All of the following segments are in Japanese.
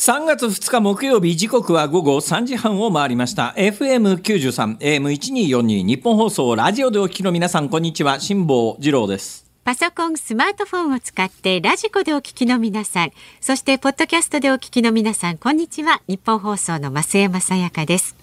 3月2日木曜日時刻は午後3時半を回りました FM93 AM1242 ニッポン放送ラジオでお聞きの皆さんこんにちは辛坊治郎ですパソコン、スマートフォンを使ってラジコでお聞きの皆さん、そしてポッドキャストでお聞きの皆さん、こんにちは。ニッポン放送の増山さやかです。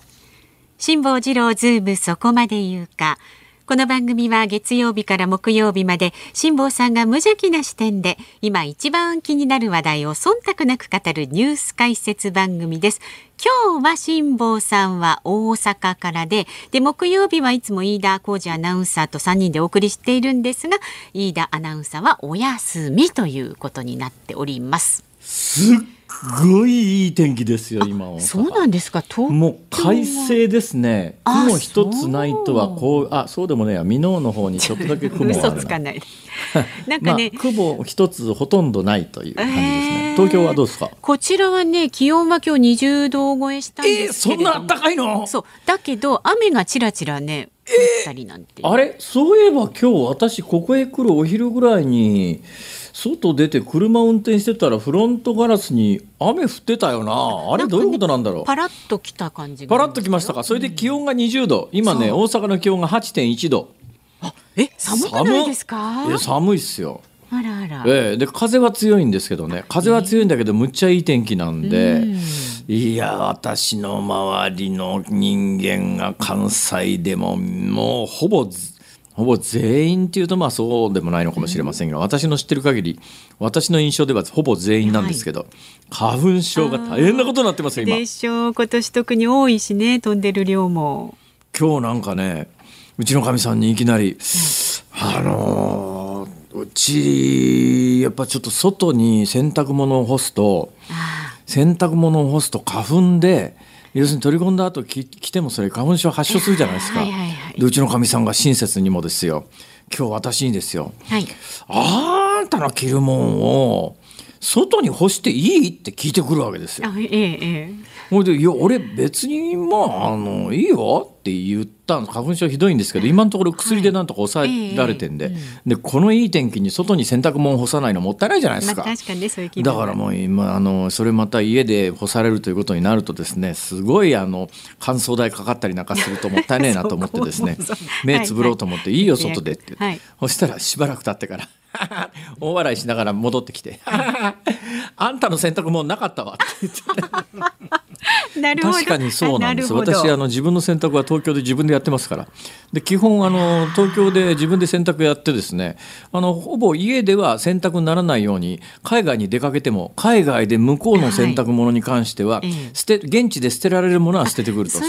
辛坊治郎ズームそこまで言うか。この番組は月曜日から木曜日まで辛坊さんが無邪気な視点で今一番気になる話題を忖度なく語るニュース解説番組です。今日は辛坊さんは大阪からで、で木曜日はいつも飯田浩二アナウンサーと3人でお送りしているんですが、飯田アナウンサーはお休みということになっております。すっごいいい天気ですよ今そうなんですか？東京はも。う快晴ですね。あ雲一つないとはこうあそうでもね箕面の方にちょっとだけ雲があ嘘るな。つかない。なんまあかね、雲一つほとんどないという感じですへねー。東京はどうですか？こちらはね気温は今日20度超えしたんえー、ですけれども、そんなあったかいの？そう。だけど雨がちらちらね降ったりなんて、あれ？そういえば今日私ここへ来るお昼ぐらいに外出て車運転してたらフロントガラスに雨降ってたよな。あれどういうことなんだろう？パラッと来た感じがパラッときましたか？それで気温が20度。今ね大阪の気温が8.1度。え寒くないですか？いや寒いっすよ。あらあら、ええで風は強いんですけどね。風は強いんだけどむっちゃいい天気なんで、いや私の周りの人間が関西でももうほぼずほぼ全員っていうとまあそうでもないのかもしれませんが、私の知ってる限り私の印象ではほぼ全員なんですけど、花粉症が大変なことになってますよ今。でしょう今年特に多いしね飛んでる量も。今日なんかねうちのかみさんにいきなり「あのーうちやっぱちょっと外に洗濯物を干すとあ洗濯物を干すと花粉で要するに取り込んだ後き来てもそれ花粉症発症するじゃないですか。はいはいはい。でうちのかみさんが親切にもですよ。今日私にですよ。ーはい。あんたの着るもんを外に干していい？って聞いてくるわけですよ。あええいで「いや俺別にまああのいいよ」って言ったの花粉症ひどいんですけど今のところ薬でなんとか抑えられてんで,、でこのいい天気に外に洗濯物干さないのもったいないじゃないですか。まあ確かにねそういうだからもう今あのそれまた家で干されるということになるとですねすごいあの乾燥代かかったりなんかするともったいねえなと思ってですね 目つぶろうと思って「いい。よ外で」って。はい。そしたらしばらく経ってから 大笑いしながら戻ってきて「あんたの洗濯物なかったわ」って言って。確かにそうなんです。私あの自分の洗濯は東京で自分でやってますから。で基本あの東京で自分で洗濯やってですねあのほぼ家では洗濯にならないように海外に出かけても海外で向こうの洗濯物に関しては、はい。ええ捨て現地で捨てられるものは捨ててくると。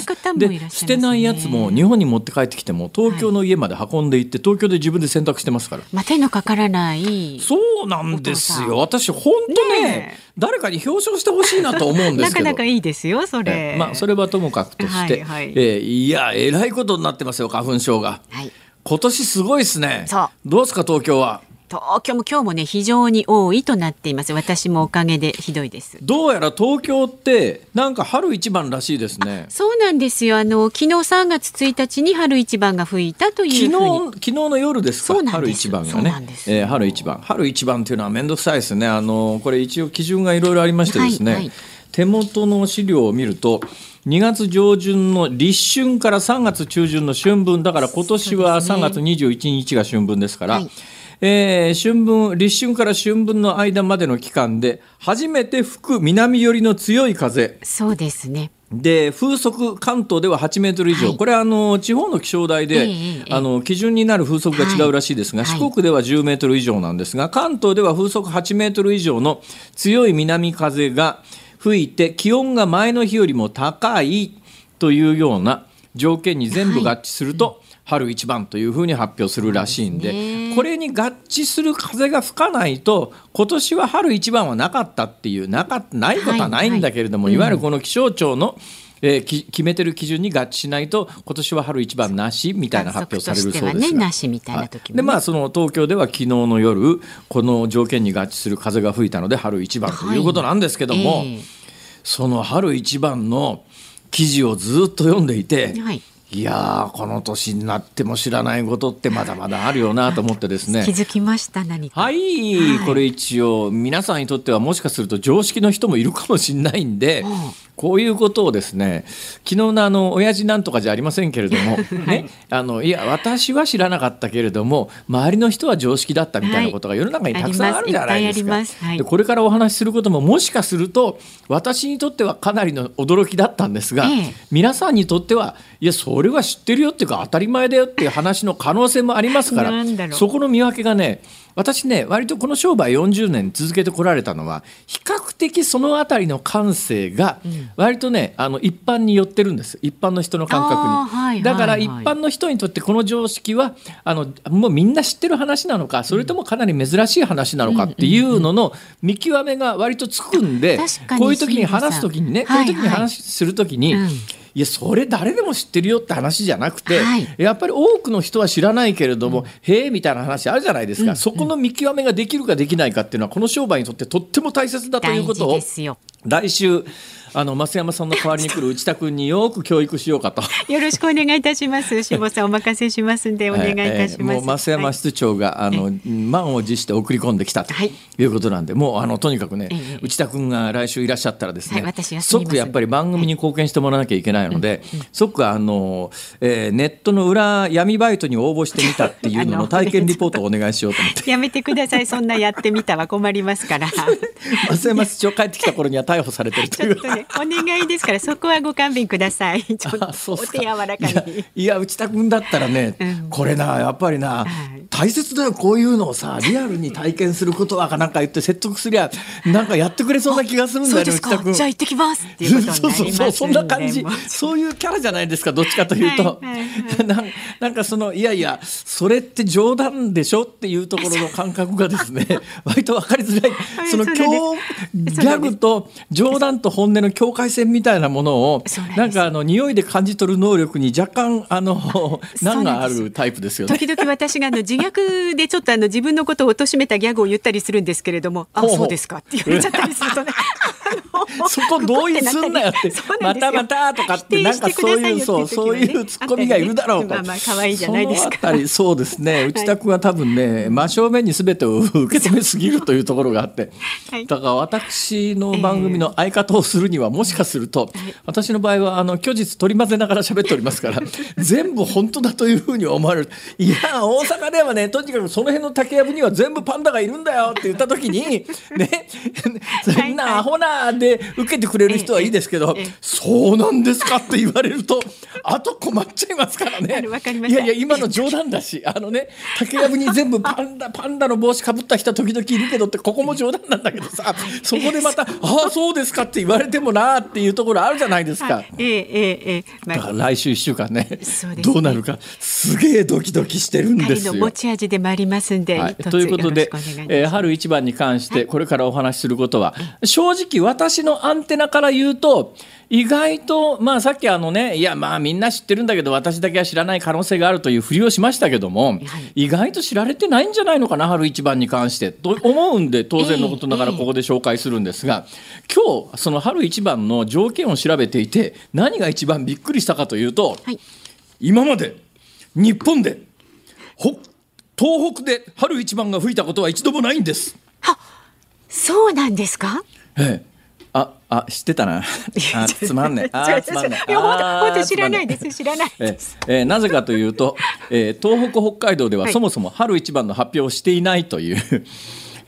捨てないやつも日本に持って帰ってきても東京の家まで運んで行って東京で自分で洗濯してますから。まあ手のかからないそうなんですよ。私本当ねねえ誰かに表彰してほしいなと思うんですけど。なかなかいいですよそれ、ええ。まあそれはともかくとして、はいはい。ええいやえらいことになってますよ花粉症が。はい。今年すごいですね。どうですか東京は東京も今日もね非常に多いとなっています。私もおかげでひどいです。どうやら東京ってなんか春一番らしいですね。そうなんですよ。あの昨日3月1日に春一番が吹いたとい昨日うふうに。昨日の夜ですか？春一番がね。えー春一番。春一番っていうのは面倒くさいですね。あのこれ一応基準がいろいろありましてですね、はいはい。手元の資料を見ると2月上旬の立春から3月中旬の春分。だから今年は3月21日が春分ですから、はいえー春分立春から春分の間までの期間で初めて吹く南寄りの強い風。そうですね。で風速関東では8メートル以上、はい。これはあの地方の気象台で、ええええあの基準になる風速が違うらしいですが、はい。四国では10メートル以上なんですが関東では風速8メートル以上の強い南風が吹いて気温が前の日よりも高いというような条件に全部合致すると、春一番というふうに発表するらしいんでね。これに合致する風が吹かないと今年は春一番はなかったっていうなかないことはないんだけれども、はいい。わゆるこの気象庁の、えーき決めてる基準に合致しないと今年は春一番なしみたいな発表されるそうですねなしみたいな時もね。でまあその東京では昨日の夜この条件に合致する風が吹いたので春一番ということなんですけども、えその春一番の記事をずっと読んでいて、えはいいやーこの年になっても知らないことってまだまだあるよなと思ってですね。気づきました何か。はい、はい。これ一応皆さんにとってはもしかすると常識の人もいるかもしれないんで、こういうことをですね昨日のあの親父なんとかじゃありませんけれども、ね、あのいや私は知らなかったけれども周りの人は常識だったみたいなことが世の中にたくさんあるじゃないですか。でこれからお話しすることももしかすると私にとってはかなりの驚きだったんですが、ええ。皆さんにとってはいやそれは知ってるよっていうか当たり前だよっていう話の可能性もありますから そこの見分けがね私ね割とこの商売40年続けてこられたのは比較的そのあたりの感性が割とね、あの一般に寄ってるんです。一般の人の感覚に、はいはいだから一般の人にとってこの常識はあのもうみんな知ってる話なのかそれともかなり珍しい話なのかっていうのの見極めが割とつくんで、確かにこういう時に話す時にね、はいこういう時に話する時に、うんいやそれ誰でも知ってるよって話じゃなくて、はい。やっぱり多くの人は知らないけれども、へえみたいな話あるじゃないですか、そこの見極めができるかできないかっていうのはこの商売にとってとっても大切だということを来週あの増山さんの代わりに来る内田君によく教育しようかと。よろしくお願いいたします。辛坊さんお任せしますんで お願いいたします、えーもう増山室長が、あの満を持して送り込んできたと。はい。いうことなんで、もうあのとにかくね、ええ内田君が来週いらっしゃったらですね、はい即やっぱり番組に貢献してもらわなきゃいけないので、即あの、えーネットの裏闇バイトに応募してみたっていうの あのの体験リポートをお願いしようと思って。やめてください。そんなやってみたは困りますから。増山室長帰ってきた頃には逮捕されてるという。ねお願いですからそこはご勘弁ください。ちょっとお手柔らかいやにいや内田君だったらね、うん。これなやっぱりな、い。大切だよこういうのをさ リアルに体験することはかなんか言って説得すりゃなんかやってくれそうな気がするんだよねそうです内田君。かじゃあ行ってきますっていうことになり そうそうそうそんな感じ。そういうキャラじゃないですかどっちかというと、はいはいはなんなんかそのいやいやそれって冗談でしょっていうところの感覚がですね割と分かりづらい。はいその今日ギャグと冗談と本音の境界線みたいなものをなんかあの匂いで感じ取る能力に若干あの 難があるタイプですよね。時々私があの自虐でちょっとあの自分のことを貶めたギャグを言ったりするんですけれども、あそうですかって言われちゃったりするとね。そこ同意すんなよって。またまたとかってなんかそういうそうそういうツッコミがいるだろうと。まあまあ可愛いじゃないですか。そのあたりそうですね。内田君は多分ね真正面に全てを受け止めすぎるというところがあって。はい。だから私の番組の相方をするにはもしかすると私の場合はあの虚実取り混ぜながら喋っておりますから 全部本当だというふうに思われる。いや大阪ではねとにかくその辺の竹やぶには全部パンダがいるんだよって言った時にね そんなアホなで受けてくれる人はいいですけど、そうなんですかって言われると あと困っちゃいますからね。いやいや今の冗談だしあのね竹やぶに全部パンダ パンダの帽子かぶった人時々いるけどってここも冗談なんだけどさ そこでまた「ああそうですか」って言われてもなっていうところあるじゃないですか。ええええええ。まだかあら来週1週間ねね。どうなるかすげえドキドキしてるんですよ。持。ち味でもありますんで、はい、ということでえー春一番に関してこれからお話しすることは、正直私のアンテナから言うと意外とまあさっきあのねいやまあみんな知ってるんだけど私だけは知らない可能性があるというふりをしましたけども、意外と知られてないんじゃないのかな春一番に関してと思うんで当然のことながらええ。ここで紹介するんですが、今日その春一番の条件を調べていて何が一番びっくりしたかというと、はい。今まで日本でほ東北で春一番が吹いたことは一度もないんです。そうなんですか？ええあ、あ、知ってたな。あ、つまんねえ。あー、つまんねえ。いや本当あー本当知らないです。知らないえです。ええ。ーなぜかというと、えー東北北海道でははい。そもそも春一番の発表をしていないという、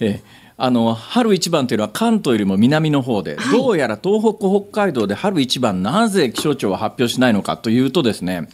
えーあの春一番というのは関東よりも南の方で、どうやら東北北海道で春一番なぜ気象庁は発表しないのかというとですね、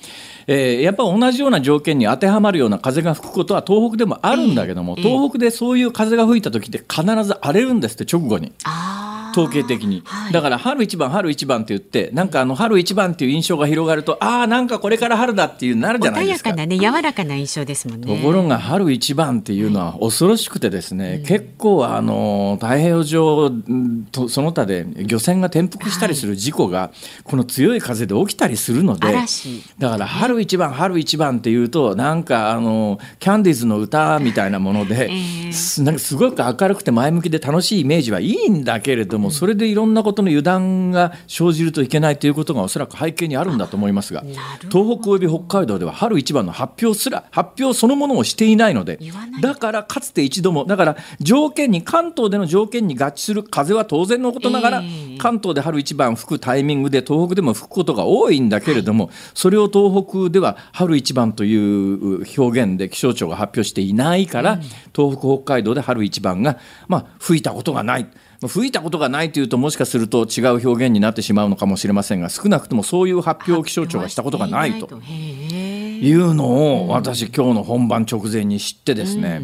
えーやっぱ同じような条件に当てはまるような風が吹くことは東北でもあるんだけども、ええ。東北でそういう風が吹いた時って必ず荒れるんですって直後に。あー統計的に、はい。だから春一番春一番って言ってなんかあの春一番っていう印象が広がるとああなんかこれから春だっていうなるじゃない穏やですか。かなね柔らかな印象ですもんね。ところが春一番っていうのは恐ろしくてですね、結構あの太平洋上んとその他で漁船が転覆したりする事故がこの強い風で起きたりするので、嵐。だから春一番春一番っていうとなんかあのキャンディーズの歌みたいなもので、ええすなんかすごく明るくて前向きで楽しいイメージはいいんだけれどもも、それでいろんなことの油断が生じるといけないということがおそらく背景にあるんだと思いますが東北および北海道では春一番の発表すら発表そのものをしていないのでだからかつて一度もだから条件に関東での条件に合致する風は当然のことながら、えー、関東で春一番吹くタイミングで東北でも吹くことが多いんだけれども、はい、それを東北では春一番という表現で気象庁が発表していないから、うん、東北北海道で春一番が、まあ、吹いたことがない。吹いたことがないというともしかすると違う表現になってしまうのかもしれませんが少なくともそういう発表を気象庁がしたことがないというのを私今日の本番直前に知ってですね、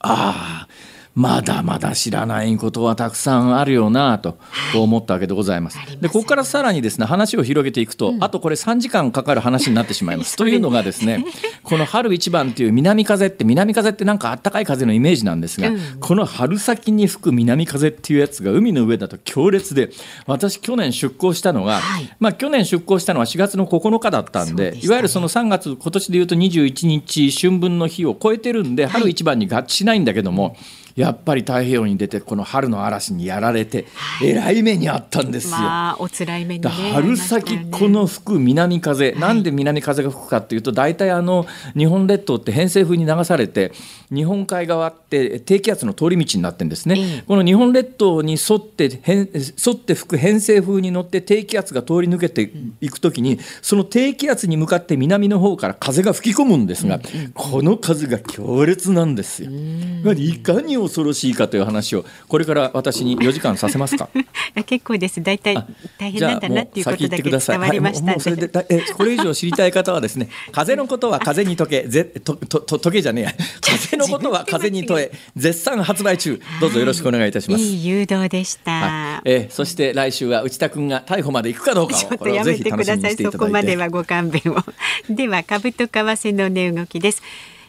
ああまだまだ知らないことはたくさんあるよなと思ったわけでございます。はい、でここからさらにですね話を広げていくと、うん、あとこれ3時間かかる話になってしまいます。というのがですね この春一番っていう南風って南風ってなんかあったかい風のイメージなんですが、うん、この春先に吹く南風っていうやつが海の上だと強烈で私去年出港したのが、はい、まあ去年出港したのは4月の9日だったんで、ね、いわゆるその3月今年でいうと21日春分の日を超えてるんで春一番に合致しないんだけども。はいやっぱり太平洋に出てこの春の嵐にやられて、えらい目にあったんですよ。まあ、お辛い目に、ね、春先この吹く南風、はい、なんで南風が吹くかっていうと大体あの日本列島って偏西風に流されて日本海側って低気圧の通り道になってんですね、えこの日本列島に沿って沿って吹く偏西風に乗って低気圧が通り抜けていくときにその低気圧に向かって南の方から風が吹き込むんですが、この風が強烈なんですよ。いかに恐ろしいかという話をこれから私に4時間させますか？結構です。大体大変なんだなっていうことだけ伝わりました、はい、それでえこれ以上知りたい方はですね 風のことは風に解けぜととと解けじゃねえや風のことは風に問え絶賛発売中どうぞよろしくお願いいたします、いい誘導でした、はい、えそして来週は内田君が逮捕まで行くかどうかをちょっとやめてくださいそこまではご勘弁をでは株と為替の値動きです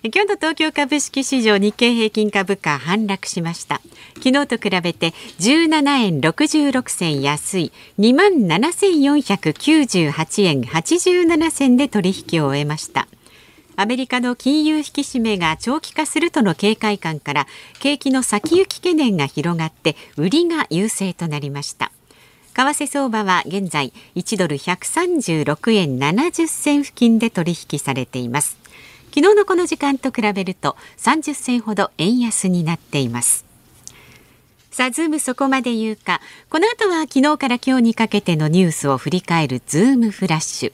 今日の東京株式市場日経平均株価反落しました。昨日と比べて17円66銭安い。2万7498円87銭で取引を終えました。アメリカの金融引き締めが長期化するとの警戒感から景気の先行き懸念が広がって売りが優勢となりました。為替相場は現在1ドル136円70銭付近で取引されています。昨日のこの時間と比べると30銭ほど円安になっています。さあズームそこまで言うか。この後は昨日から今日にかけてのニュースを振り返るズームフラッシュ。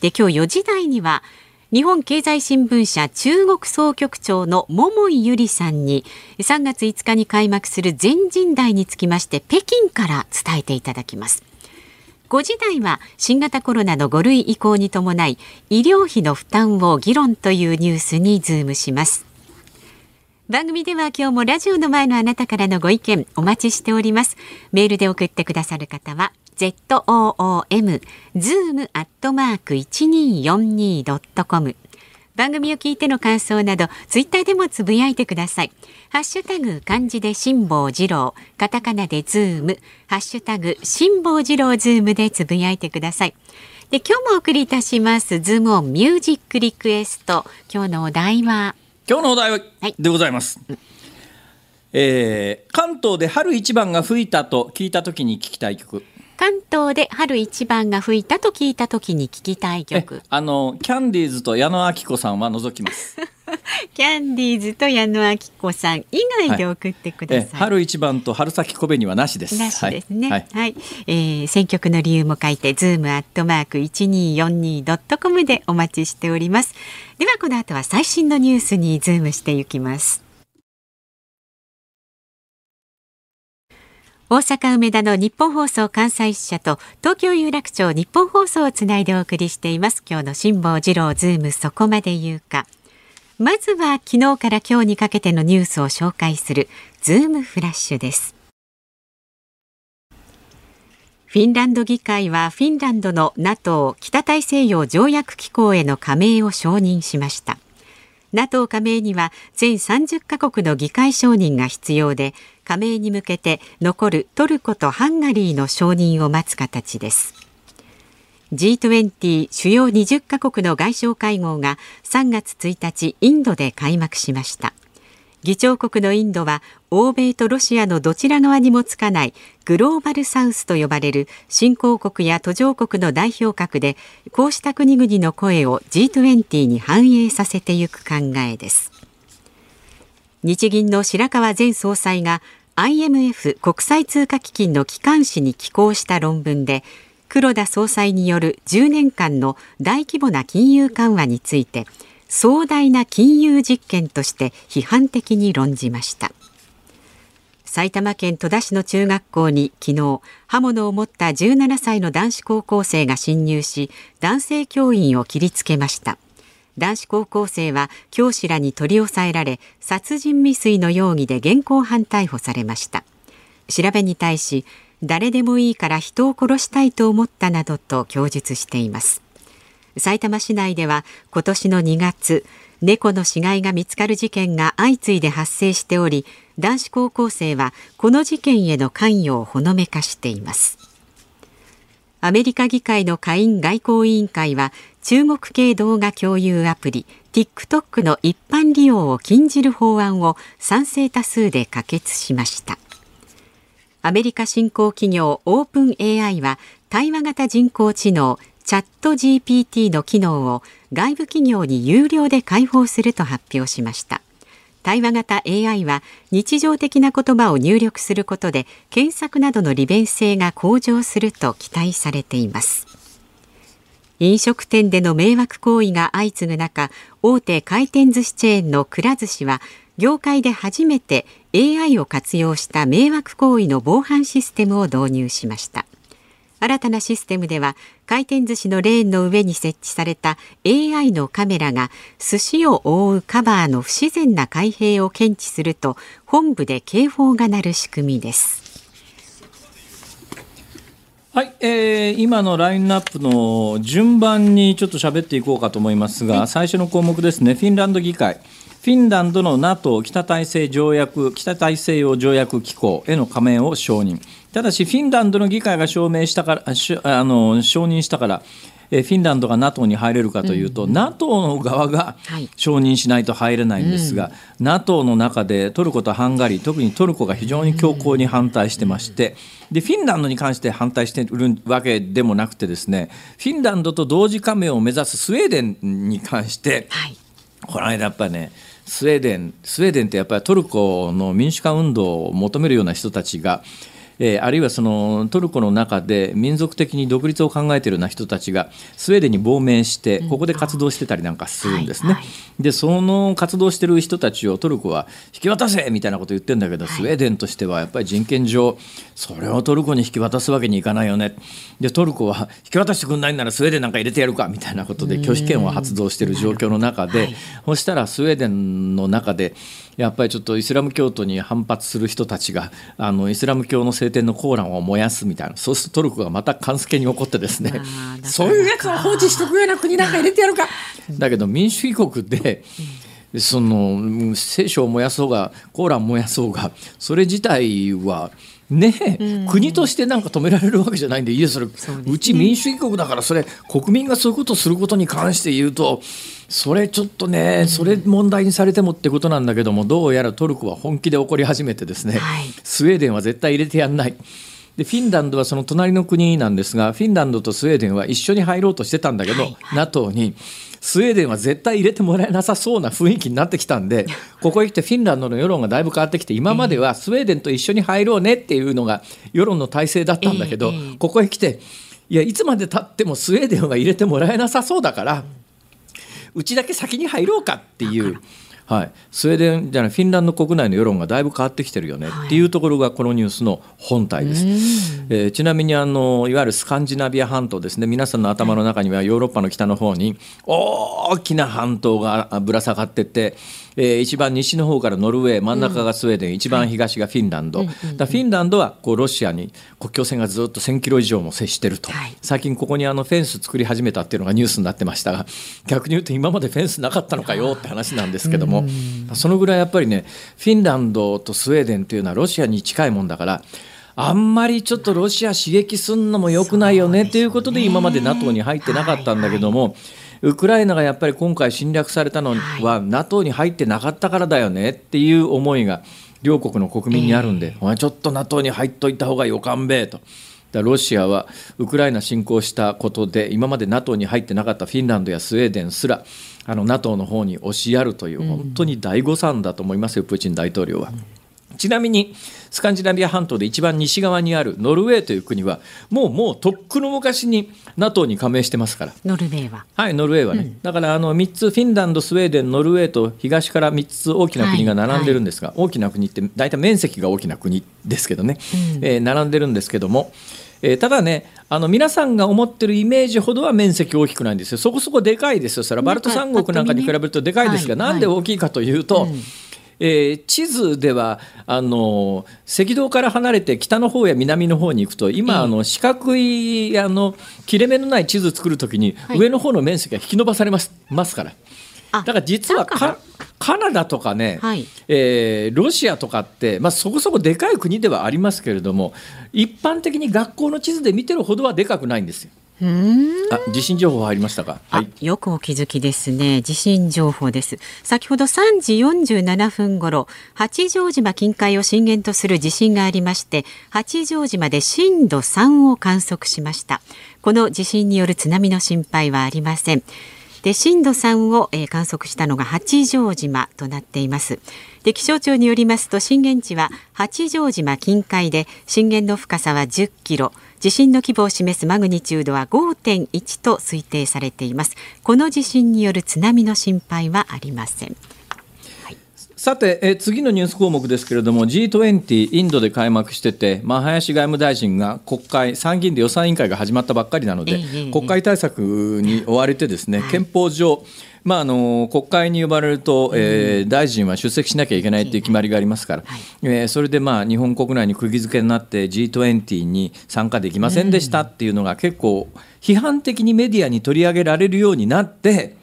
で今日4時台には日本経済新聞社中国総局長の桃井裕理さんに3月5日に開幕する全人代につきまして北京から伝えていただきます。5時台は新型コロナの5類移行に伴い医療費の負担を議論というニュースにズームします。番組では今日もラジオの前のあなたからのご意見お待ちしております。メールで送ってくださる方は zoom zoom アットマーク 1242.com 番組を聞いての感想などツイッターでもつぶやいてください。ハッシュタグ漢字で辛坊治郎カタカナでズーム。ハッシュタグ辛坊治郎ズームでつぶやいてください。で今日もお送りいたしますズームオンミュージックリクエスト。今日のお題は？今日のお題は、でございます、はい、えー、関東で春一番が吹いたと聞いた時に聞きたい曲関東で春一番が吹いたと聞いた時に聞きたい曲。あのキャンディーズと矢野顕子さんは除きます。キャンディーズと矢野顕子さん以外で送ってください、はい、春一番と春先小紅はなしです。なしですね。はい、はい、えー、選曲の理由も書いてズームアットマーク一二四二ドットコムでお待ちしております。ではこの後は最新のニュースにズームしていきます大阪梅田のニッポン放送関西支社と東京有楽町ニッポン放送をつないでお送りしています。今日の辛坊治郎ズームそこまで言うか。まずは昨日から今日にかけてのニュースを紹介するズームフラッシュです。フィンランド議会はフィンランドの NATO 北大西洋条約機構への加盟を承認しました。NATO 加盟には全30カ国の議会承認が必要で加盟に向けて残るトルコとハンガリーの承認を待つ形です。G20 主要20カ国の外相会合が3月1日インドで開幕しました。議長国のインドは欧米とロシアのどちら側にもつかないグローバルサウスと呼ばれる新興国や途上国の代表格でこうした国々の声を G20 に反映させていく考えです。日銀の白川前総裁が IMF 国際通貨基金の機関紙に寄稿した論文で黒田総裁による10年間の大規模な金融緩和について壮大な金融実験として批判的に論じました。埼玉県戸田市の中学校に昨日刃物を持った17歳の男子高校生が侵入し男性教員を切りつけました。男子高校生は教師らに取り押さえられ殺人未遂の容疑で現行犯逮捕されました。調べに対し誰でもいいから人を殺したいと思ったなどと供述しています。埼玉市内では今年の2月猫の死骸が見つかる事件が相次いで発生しており男子高校生はこの事件への関与をほのめかしています。アメリカ議会の下院外交委員会は中国系動画共有アプリ TikTok の一般利用を禁じる法案を賛成多数で可決しました。アメリカ新興企業オープン AI は対話型人工知能チャット GPT の機能を外部企業に有料で開放すると発表しました。対話型 AI は日常的な言葉を入力することで検索などの利便性が向上すると期待されています。飲食店での迷惑行為が相次ぐ中大手回転寿司チェーンのくら寿司は業界で初めて AI を活用した迷惑行為の防犯システムを導入しました。新たなシステムでは回転寿司のレーンの上に設置された AI のカメラが寿司を覆うカバーの不自然な開閉を検知すると本部で警報が鳴る仕組みです。はい、えー、今のラインナップの順番にちょっと喋っていこうかと思いますが、最初の項目ですね、フィンランド議会。フィンランドの NATO 北大西条約北大西洋条約機構への加盟を承認。ただしフィンランドの議会が証明したからあの承認したからフィンランドが NATO に入れるかというと、うん、NATO の側が承認しないと入れないんですが、はいうん、NATO の中でトルコとハンガリー特にトルコが非常に強硬に反対してまして、でフィンランドに関して反対しているわけでもなくてですねフィンランドと同時加盟を目指すスウェーデンに関して、はい、この間やっぱりねスウェーデンスウェーデンってやっぱりトルコの民主化運動を求めるような人たちがえー、あるいはそのトルコの中で民族的に独立を考えているような人たちがスウェーデンに亡命してここで活動してたりなんかするんですね。でその活動してる人たちをトルコは引き渡せみたいなこと言ってるんだけど、スウェーデンとしてはやっぱり人権上それをトルコに引き渡すわけにいかないよね。でトルコは引き渡してくんないならスウェーデンなんか入れてやるかみたいなことで拒否権を発動している状況の中で、そしたらスウェーデンの中でやっぱりちょっとイスラム教徒に反発する人たちがあのイスラム教の聖典のコーランを燃やすみたいなそうするとトルコがまた関助に怒ってですね。そういうやつを放置しておくような国なんか入れてやるか。だけど民主主義国で、その聖書を燃やそうがコーラン燃やそうがそれ自体はね、うん、国としてなんか止められるわけじゃないんでいやそれう、ね,、ち民主主義国だからそれ国民がそういうことをすることに関して言うとそれちょっとね、それ問題にされてもってことなんだけどもどうやらトルコは本気で怒り始めてですね、はい、スウェーデンは絶対入れてやんない。でフィンランドはその隣の国なんですがフィンランドとスウェーデンは一緒に入ろうとしてたんだけど、はいはい、NATO にスウェーデンは絶対入れてもらえなさそうな雰囲気になってきたんでここへ来てフィンランドの世論がだいぶ変わってきて今まではスウェーデンと一緒に入ろうねっていうのが世論の体制だったんだけど、ここへ来ていやいつまでたってもスウェーデンは入れてもらえなさそうだからうちだけ先に入ろうかっていう。はい、スウェーデンじゃないフィンランド国内の世論がだいぶ変わってきてるよね、っていうところがこのニュースの本体です、えー、ちなみにあのいわゆるスカンジナビア半島ですね。皆さんの頭の中にはヨーロッパの北の方に大きな半島がぶら下がっててえー、一番西の方からノルウェー真ん中がスウェーデン、うん、一番東がフィンランド、はい、だフィンランドはこうロシアに国境線がずっと1000キロ以上も接してると、はい、最近ここにあのフェンス作り始めたっていうのがニュースになってましたが逆に言うと今までフェンスなかったのかよって話なんですけども。そのぐらいやっぱりねフィンランドとスウェーデンというのはロシアに近いもんだからあんまりちょっとロシア刺激すんのもよくないよねっていうことで今まで NATO に入ってなかったんだけども。ウクライナがやっぱり今回侵略されたのは、NATO に入ってなかったからだよねっていう思いが両国の国民にあるんで、えー、お前ちょっと NATO に入っといた方がよかんべえと。ロシアはウクライナ侵攻したことで今まで NATO に入ってなかったフィンランドやスウェーデンすらあの NATO の方に押しやるという本当に大誤算だと思いますよ、プーチン大統領は。ちなみにスカンジナビア半島で一番西側にあるノルウェーという国はもうもうとっくの昔に NATO に加盟してますから。ノルウェーは。はいノルウェーはね、うん、だからあの3つフィンランドスウェーデンノルウェーと東から3つ大きな国が並んでるんですが、はい。はい、大きな国って大体面積が大きな国ですけどね、うん、えー、並んでるんですけども。えー、ただねあの皆さんが思ってるイメージほどは面積大きくないんですよ。そこそこでかいですよ。それはバルト三国なんかに比べるとでかいですが、ね、なんで大きいかというと、うんえー、地図ではあの赤道から離れて北の方や南の方に行くと今、あの四角いあの切れ目のない地図作るときに、上の方の面積が引き伸ばされますますから。だから実はカナダとかね、はい、えー、ロシアとかって、まあ、そこそこでかい国ではありますけれども一般的に学校の地図で見てるほどはでかくないんですよ。あ地震情報入りましたか、はい、よくお気づきですね。地震情報です。先ほど3時47分頃八丈島近海を震源とする地震がありまして八丈島で震度3を観測しました。この地震による津波の心配はありません。で震度3を、えー、観測したのが八丈島となっています。で気象庁によりますと震源地は八丈島近海で震源の深さは10キロ地震の規模を示すマグニチュードは5.1と推定されています。この地震による津波の心配はありません。さて、え次のニュース項目ですけれども G20 インドで開幕してて、まあ、林外務大臣が国会参議院で予算委員会が始まったばっかりなので、え国会対策に追われてですね、憲法上まあ、あの国会に呼ばれると、えー、大臣は出席しなきゃいけないという決まりがありますから、はい、えー、それで、まあ、日本国内に釘付けになって G20 に参加できませんでしたっていうのが結構批判的にメディアに取り上げられるようになって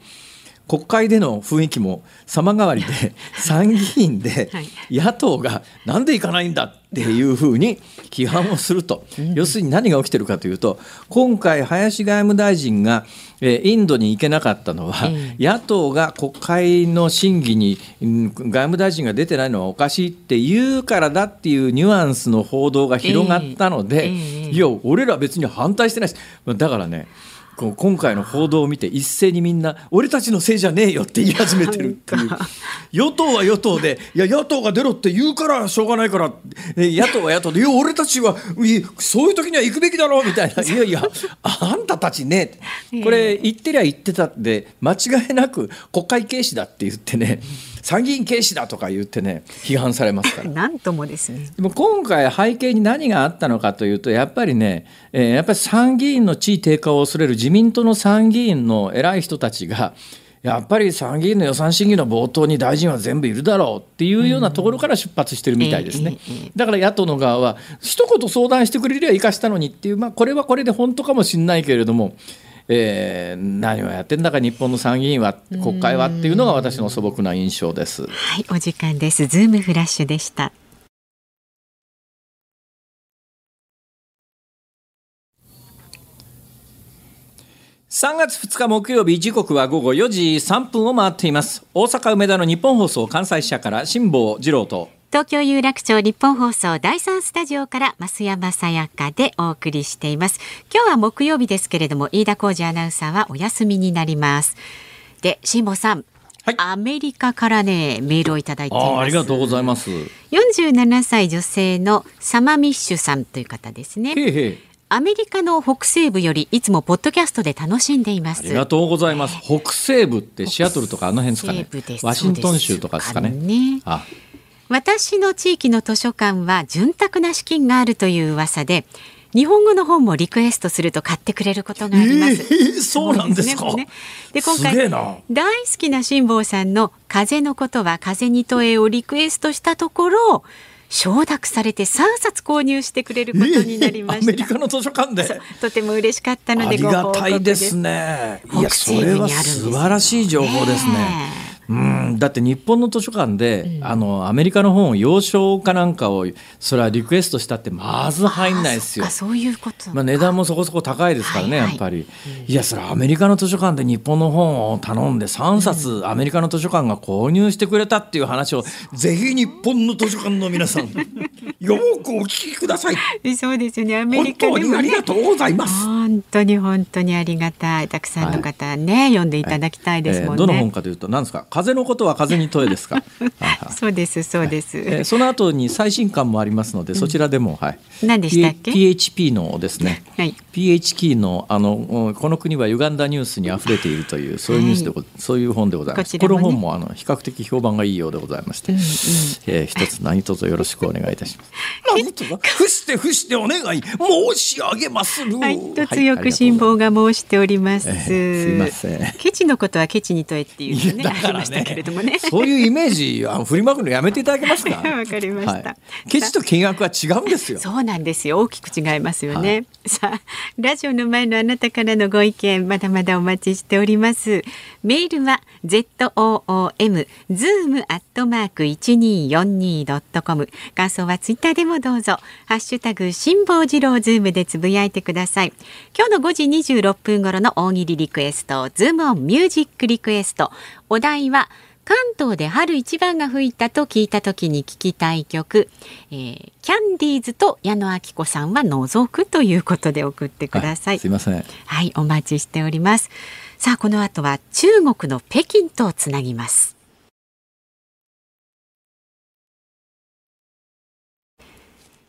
国会での雰囲気も様変わりで 参議院で野党がなんで行かないんだっていうふうに批判をすると、要するに何が起きてるかというと今回林外務大臣がインドに行けなかったのは、野党が国会の審議に外務大臣が出てないのはおかしいって言うからだっていうニュアンスの報道が広がったので、いや俺ら別に反対してないしだからね今回の報道を見て一斉にみんな俺たちのせいじゃねえよって言い始めてるっていう。与党は与党でいや野党が出ろって言うからしょうがないから野党は野党でいや俺たちはそういう時には行くべきだろうみたいな。いやいやあんたたちね。これ言ってりゃ言ってたって間違いなく国会軽視だって言ってね参議院軽視だとか言ってね批判されますから。なんともですね。でも今回背景に何があったのかというとやっぱりね、えー、やっぱり参議院の地位低下を恐れる自民党の参議院の偉い人たちがやっぱり参議院の予算審議の冒頭に大臣は全部いるだろうっていうようなところから出発してるみたいですね。だから野党の側は一言相談してくれりゃ生かしたのにっていう、まあ、これはこれで本当かもしれないけれども。えー、何をやってんだか日本の参議院は国会はっていうのが私の素朴な印象です。はい、お時間です。ズームフラッシュでした。3月2日木曜日時刻は午後4時3分を回っています大阪梅田の日本放送関西支社から辛坊治郎と東京有楽町日本放送第三スタジオから増山さやかでお送りしています。今日は木曜日ですけれども飯田浩二アナウンサーはお休みになります。で辛坊さんはい、アメリカからねメールをいただいてありがとうございます。47歳女性のサマミッシュさんという方ですね。アメリカの北西部よりいつもポッドキャストで楽しんでいます。ありがとうございます、北西部ってシアトルとかあの辺ですかね。ワシントン州とかですかね。ね私の地域の図書館は潤沢な資金があるという噂で日本語の本もリクエストすると買ってくれることがあります。えー、そうなんですか？ね、で今回大好きな辛坊さんの風のことは風に問えをリクエストしたところ。承諾されて3冊購入してくれることになりました、アメリカの図書館で。とても嬉しかったのでありがたいですね。いやそれは素晴らしい情報ですね、うん。だって日本の図書館で、うん、あのアメリカの本を洋書かなんかをそれはリクエストしたってまず入んないですよ。そういうこと。まあ値段もそこそこ高いですからね、はいはい、やっぱり。いやそれアメリカの図書館で日本の本を頼んで3冊アメリカの図書館が購入してくれたっていう話を、うん、ぜひ日本の図書館の皆さん よくお聞きください。そうですよね。アメリカ、ね、本当にありがとうございます。本当に本当にありがたい。たくさんの方ね、はい、読んでいただきたいですもんね。えー、どの本かというと何ですか？風のことは風に問えですか？そうですそうです。えー、その後に最新刊もありますので、そちらでもはい。何でしたっけ？PHP のですね、はい、PHP のあのこの国は歪んだニュースにあふれているというそういうニュースで、はい、そういう本でございます。こ,、ね、この本もあの比較的評判がいいようでございまして、うんうん、えー、一つ何卒よろしくお願いいたします。何卒？伏して伏してお願い申し上げまする。はい、一つよく辛抱が申しております。えー、すいません。ケチのことはケチに問えっていうねありましたけれどもね。そういうイメージあの振りまくのやめていただけますか？わかりました、はい、ケチと金額は違うんですよ。そうなんですよ。大きく違いますよね。はい、さあラジオの前のあなたからのご意見まだまだお待ちしております。メールは z o o m zoom アットマーク一二四二ドットコム。感想はツイッターでもどうぞ。ハッシュタグ辛坊治郎ズームでつぶやいてください。今日の5時26分頃の大喜利リクエストズームオンミュージックリクエスト。お題は関東で春一番が吹いたと聞いた時に聞きたい曲、えー、キャンディーズと矢野顕子さんは除くということで送ってください。すいません。はい、お待ちしております。さあ、この後は中国の北京とつなぎます。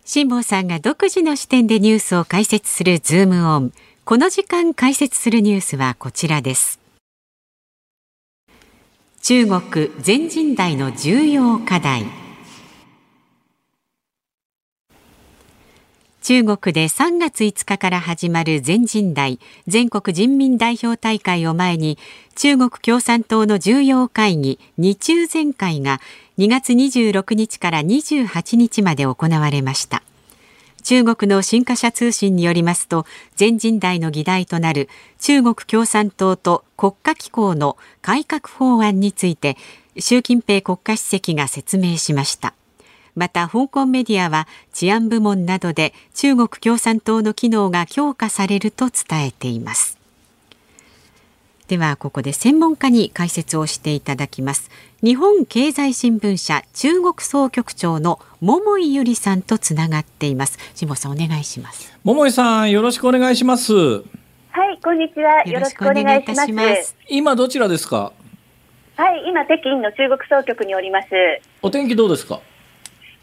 辛坊さんが独自の視点でニュースを解説するズームオン。この時間解説するニュースはこちらです。中国全人代の重要課題。中国で3月5日から始まる全人代全国人民代表大会を前に中国共産党の重要会議日中全会が2月26日から28日まで行われました。中国の新華社通信によりますと全人代の議題となる中国共産党と国家機構の改革法案について習近平国家主席が説明しました。また香港メディアは治安部門などで中国共産党の機能が強化されると伝えています。ではここで専門家に解説をしていただきます。日本経済新聞社中国総局長の桃井由里さんとつながっています。辛坊さんお願いします。桃井さんよろしくお願いします。はいこんにちは。よろしくお願いします。今どちらですか？はい今北京の中国総局におります。お天気どうですか？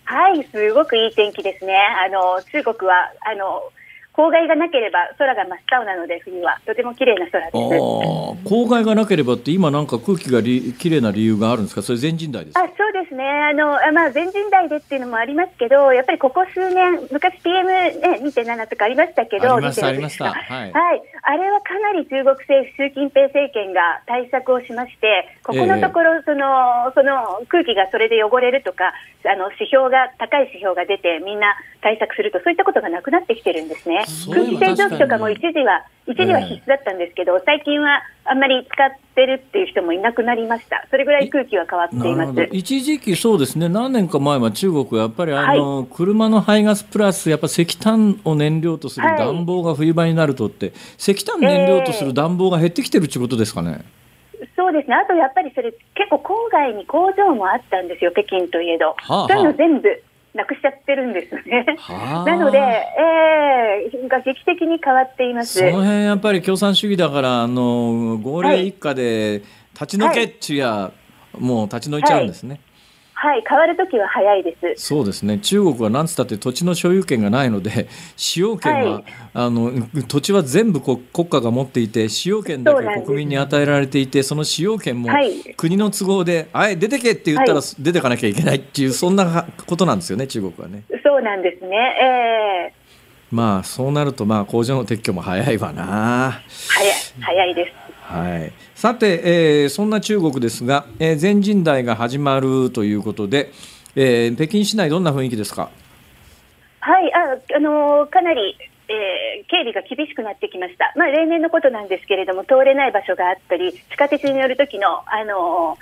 はいすごくいい天気ですね。あの中国はあの郊外がなければ空が真っ青なので冬は。とても綺麗な空です。郊外がなければって今なんか空気がり綺麗な理由があるんですか？それ全人代ですあそうですね。あのまあ全人代でっていうのもありますけどやっぱりここ数年昔 PM ね2.7とかありましたけどありましたありました、はい、はい、あれはかなり中国政府習近平政権が対策をしましてここのところ、えー、そのその空気がそれで汚れるとかあの指標が高い指標が出てみんな対策するとそういったことがなくなってきてるんですね。空気清浄機とかも一時は一時は必須だったんですけど、最近はあんまり使ってるっていう人もいなくなりました。それぐらい空気は変わっています。一時期そうですね。何年か前は中国はやっぱりあの、はい、車の排ガスプラスやっぱ石炭を燃料とする暖房が冬場になるとって、はい、石炭燃料とする暖房が減ってきてるってことですかね？えー、そうですね。あとやっぱりそれ結構郊外に工場もあったんですよ。北京といえど。はあはあ、そういうの全部なくしちゃってるんですね。なので、えー、が劇的に変わっています。その辺やっぱり共産主義だからあの号令一家で立ち退けっちゅや、はい、もう立ち退いちゃうんですね。はいはい、変わるときは早いです。そうですね。中国はなんつったって土地の所有権がないので、使用権は、はい、あの土地は全部国家が持っていて、使用権だけ国民に与えられていて、その使用権も国の都合で、はい、あえ出てけって言ったら出てかなきゃいけないっていう、そんなことなんですよね、中国はね。そうなんですね。えーまあそうなるとまあ工場の撤去も早いわな。早い早いです。はい。さて、えー、そんな中国ですが、えー、全人代が始まるということで、えー、北京市内どんな雰囲気ですか？はい、あ、あのー、かなり。えー、警備が厳しくなってきました、まあ、例年のことなんですけれども通れない場所があったり地下鉄に乗る時の、あの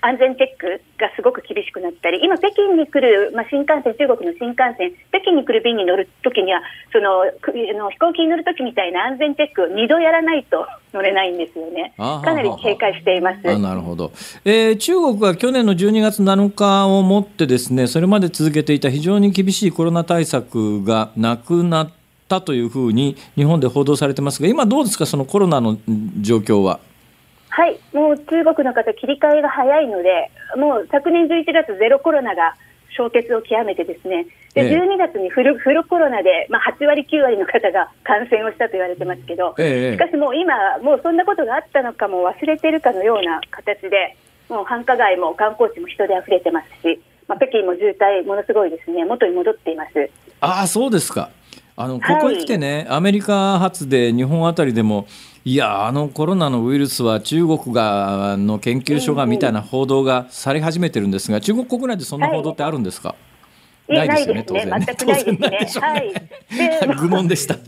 安全チェックがすごく厳しくなったり、今、北京に来る、まあ、新幹線、中国の新幹線、北京に来る便に乗るときにはそのくの飛行機に乗るときみたいな安全チェックを2度やらないと乗れないんですよね。かなり警戒しています。あなるほど、えー中国は去年の12月7日をもってですねそれまで続けていた非常に厳しいコロナ対策がなくなったというふうに日本で報道されてますが今どうですかそのコロナのん状況は？はい、もう中国の方、切り替えが早いので、もう昨年11月、ゼロコロナが消滅を極めて、ですね。でええ。12月にフルフルコロナで、まあ、8割、9割の方が感染をしたと言われてますけど、ええしかしもう今、もうそんなことがあったのかも忘れてるかのような形で、もう繁華街も観光地も人で溢れてますし、まあ、北京も渋滞、ものすごいですね、元に戻っています。ああそうですか。あのこはいこへ来てね、アメリカ発で日本あたりでもいやあのコロナのウイルスは中国がの研究所がみたいな報道がされ始めてるんですが中国国内でそんな報道ってあるんですか、いないですよね当然ね、全くないですね。はい、で 愚問でした。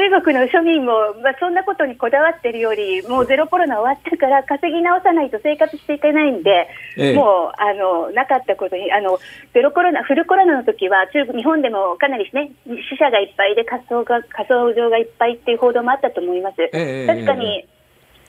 中国の庶民も、まあ、そんなことにこだわっているより、もうゼロコロナ終わったから稼ぎ直さないと生活していけないんで、ええ。もうあのなかったことにあの、ゼロコロナ、フルコロナの時は中国、日本でもかなり、ね、死者がいっぱいで火葬が火葬場がいっぱいっていう報道もあったと思います。ええ確かに、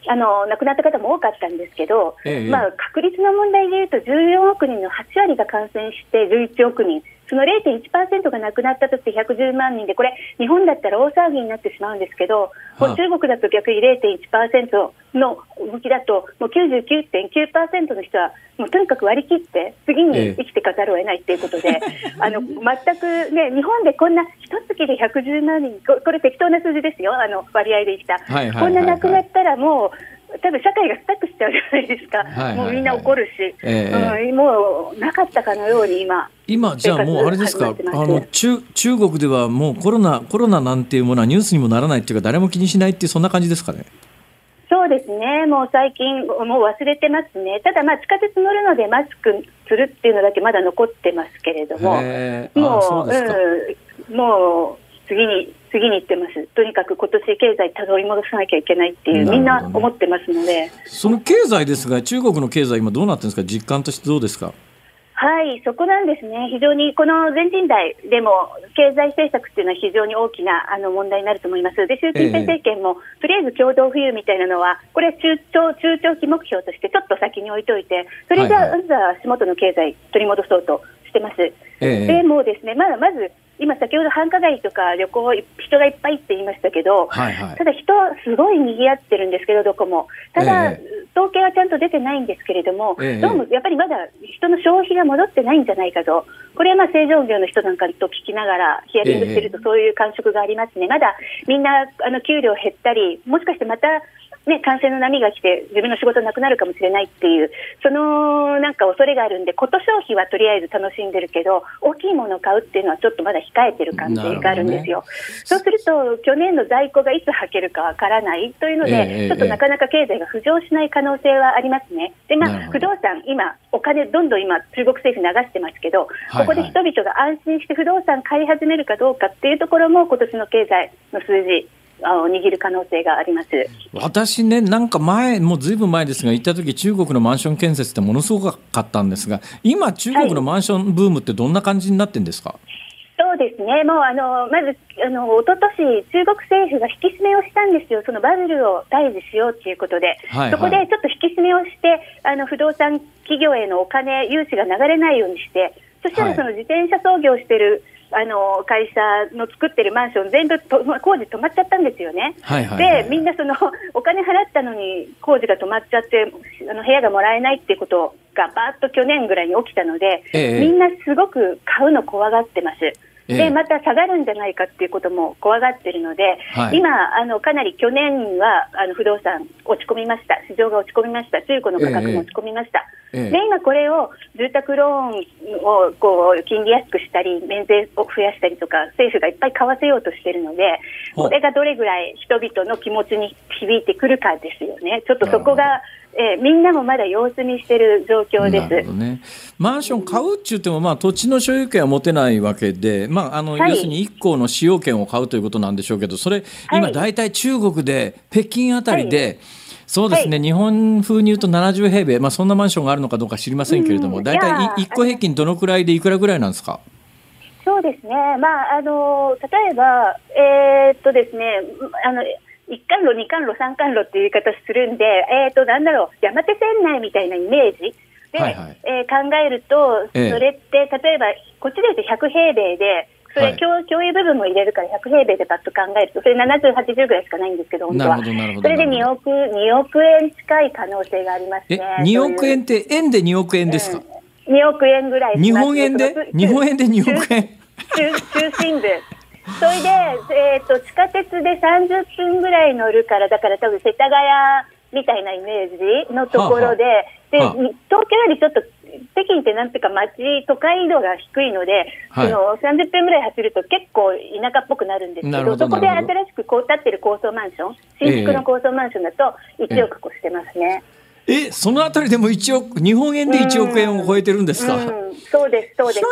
あの亡くなった方も多かったんですけど、ええまあ、確率の問題でいうと14億人の8割が感染して11億人その0.1%が亡くなったとして110万人でこれ日本だったら大騒ぎになってしまうんですけど、中国だと逆に0.1%の動きだともう99.9%の人はもうとにかく割り切って次に生きていかざるを得ないということで、あの全く、ね、日本でこんな一月で110万人ここれ適当な数字ですよ。あの割合でした、はいはいはいはい。こんな亡くなったらもう多分社会がスタックしちゃうじゃないですか、はいはいはい。もうみんな怒るし、ええうん、もうなかったかのように今、今じゃあもうあれですか？あの中中国ではもうコロナコロナなんていうものはニュースにもならないっていうか誰も気にしないっていうそんな感じですかね？そうですね、もう最近、もう忘れてますね、ただ、まあ、地下鉄乗るのでマスクするっていうのだけまだ残ってますけれども、もう。うん、もう次に、次に行ってます、とにかく今年経済たどり戻さなきゃいけないっていう、みんな思ってますので。その経済ですが中国の経済今どうなってるんですか？実感としてどうですか？はい、そこなんですね、非常にこの全人代でも経済政策っていうのは非常に大きなあの問題になると思います、で習近平政権も、とりあえず共同富裕みたいなのは、これは中長中長期目標としてちょっと先に置いといて、それじゃあ、はいはい。まずは足元の経済、取り戻そうとしてます。ええ。でもうですね、まだまず今、先ほど繁華街とか旅行、人がいっぱいって言いましたけど、はいはい。ただ人はすごい賑わってるんですけど、どこも。ただ、え統計はちゃんと出てないんですけれども、ええ。どうもやっぱりまだ人の消費が戻ってないんじゃないかと、これはまあ製造業の人なんかと聞きながらヒアリングしてると、そういう感触がありますね。まだみんなあの給料減ったり、もしかしてまたね、感染の波が来て自分の仕事なくなるかもしれないっていうそのなんか恐れがあるんでこと消費はとりあえず楽しんでるけど大きいものを買うっていうのはちょっとまだ控えてる感じがあるんですよ、そうすると去年の在庫がいつ履けるかわからないというので、ええちょっとなかなか経済が浮上しない可能性はありますね。でまあ、不動産今お金どんどん今中国政府流してますけど、はい。ここで人々が安心して不動産買い始めるかどうかっていうところも今年の経済の数字握る可能性があります。私ねなんか前もうずいぶん前ですが行った時中国のマンション建設ってものすごかったんですが今中国のマンションブームってどんな感じになってんですか、そうですね、もうあのまずあの一昨年中国政府が引き締めをしたんですよ、そのバブルを退治しようということで、はいはい。そこでちょっと引き締めをして、あの不動産企業へのお金、融資が流れないようにして、そしたはい。らその自転車操業してる、あの会社の作ってるマンション、全部と工事止まっちゃったんですよね。はいはいはいで、みんなそのお金払ったのに工事が止まっちゃって、あの部屋がもらえないっていうことがばーっと去年ぐらいに起きたので、ええみんなすごく買うの怖がってます。ええ。でまた下がるんじゃないかっていうことも怖がってるので、はい。今あの、かなり去年はあの不動産落ち込みました、市場が落ち込みました、中古の価格も落ち込みました、ええ。で今、これを住宅ローンをこう金利安くしたり、免税を増やしたりとか、政府がいっぱい買わせようとしてるので、これがどれぐらい人々の気持ちに響いてくるかですよね、ちょっとそこが、えーみんなもまだ様子見してる状況でなるほす。どね、マンション買うって言っても、まあ、土地の所有権は持てないわけで、まああのはい。要するに1項の使用権を買うということなんでしょうけどそれ、はい。今、大体中国で北京あたりで、そうですね、日本風に言うと70平米、まあ、そんなマンションがあるのかどうか知りませんけれども、うん大体いや1個平均どのくらいでいくらぐらいなんですか？そうですね、まああの例えば、えーっとですね、あの一貫路、二貫路、三貫路っていう言い方するんで、えーっとなんだろう、山手線内みたいなイメージ？で、はいはい。えー考えると、ええ。それって例えば、こっちで言うと100平米で、それ、はい。共共有部分も入れるから100平米でパッと考えると、それ70、80ぐらいしかないんですけど、本当は。それで2なるほど。億 ,2 億円近い可能性がありますえね。2億円って円で2億円ですか、2億円ぐらいし日本円で？日本円で2億円？中 中心部。それで、えー、と地下鉄で30分ぐらい乗るから、だから多分世田谷みたいなイメージのところで、ではあ。東京よりちょっと北京ってなんていうか街、都会移動が低いので、はい。その30分ぐらい走ると結構田舎っぽくなるんですけど、なるほどそこで新しくこう建ってる高層マンション、新築の高層マンションだと1億越してますね。えそのあたりでも1億日本円で1億円を超えてるんですか、うん、そうです、そうです。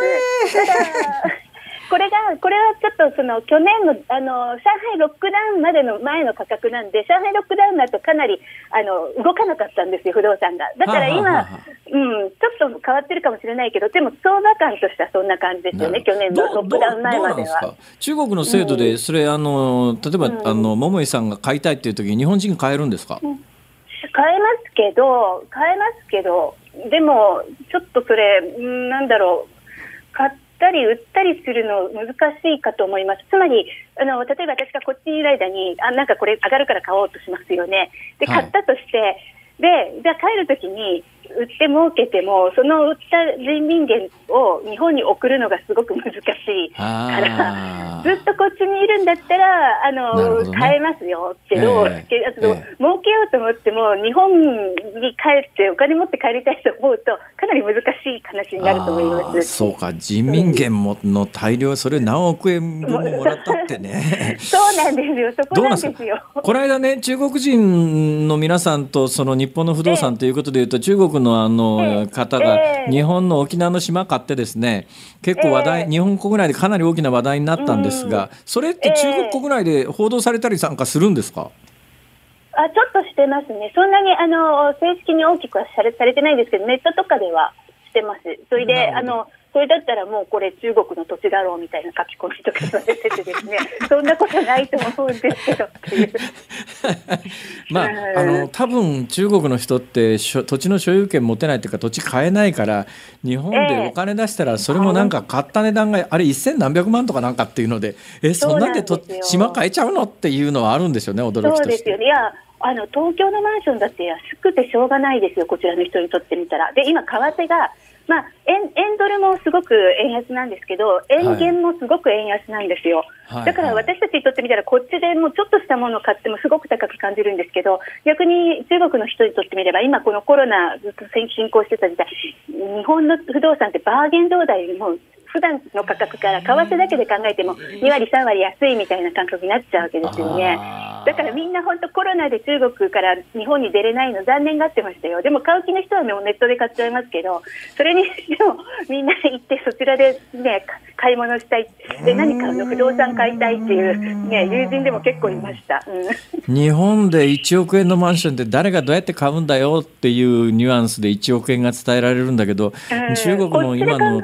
これが、これはちょっとその去年のあの上海ロックダウンまでの前の価格なんで、上海ロックダウンだとかなりあの動かなかったんですよ、不動産が。だから今、はあはうん、ちょっと変わってるかもしれないけど、でも相場感としてはそんな感じですよね、去年のロックダウン前までは。中国の制度でそれ、あの例えば、うん。あの桃井さんが買いたいっていう時に日本人買えるんですか、買えますけど、買えますけど、でも、ちょっとそれ、うんなんだろう、買ったり売ったりするの難しいかと思います。つまり、あの例えば私がこっちにいる間に、あなんかこれ上がるから買おうとしますよね。で、はい買ったとして、で、じゃあ帰るときに、売って儲けても、その売った人民元を日本に送るのがすごく難しいから、あずっとこっちにいるんだったら、あの、どね。買えますよけど、ええ。けあとええ。儲けようと思っても、日本に帰ってお金持って帰りたいと思うと、かなり難しい話になると思います。そうか。人民元もの大量それ何億円分ももらったってね。そうなんですよ、そこどうななんんですよ。この間ね中国人の皆さんとその日本の不動産ということでいうと、中国のあのええ方がええ日本の沖縄の島買ってですね結構話題、ええ日本国内でかなり大きな話題になったんですが、それって中国国内で報道されたりなんかするんですか、あちょっとしてますね、そんなにあの正式に大きくはされされてないんですけど、ネットとかではしてます。それで、あのそれだったらもうこれ中国の土地だろうみたいな書き込みとかされててですね、そんなことないと思うんですけど。まあ、あの多分中国の人って土地の所有権持てないっていうか土地買えないから日本でお金出したらそれもなんか買った値段があれ一千何百万とかなんかっていうのでえそんなんでと島買えちゃうのっていうのはあるんですよね驚きとして。そうですよね。いや、あの東京のマンションだって安くてしょうがないですよ、こちらの人にとってみたら。で、今、為替が、まあ、円円ドルもすごく円安なんですけど、円元もすごく円安なんですよ。はい。だから私たちにとってみたら、こっちでもうちょっとしたものを買ってもすごく高く感じるんですけど、逆に中国の人にとってみれば、今、このコロナずっと進行してた時代、日本の不動産ってバーゲン状態も、普段の価格から為替だけで考えても2割、3割安いみたいな感覚になっちゃうわけですよね。だからみんな本当コロナで中国から日本に出れないの残念がってましたよ。でも買う気の人はもうネットで買っちゃいますけど、それにしてもみんな行ってそちらでね、か買い物したい。で、何かの？不動産買いたいっていうね、友人でも結構いました。うん。日本で1億円のマンションって誰がどうやって買うんだよっていうニュアンスで1億円が伝えられるんだけど、うん中国の今の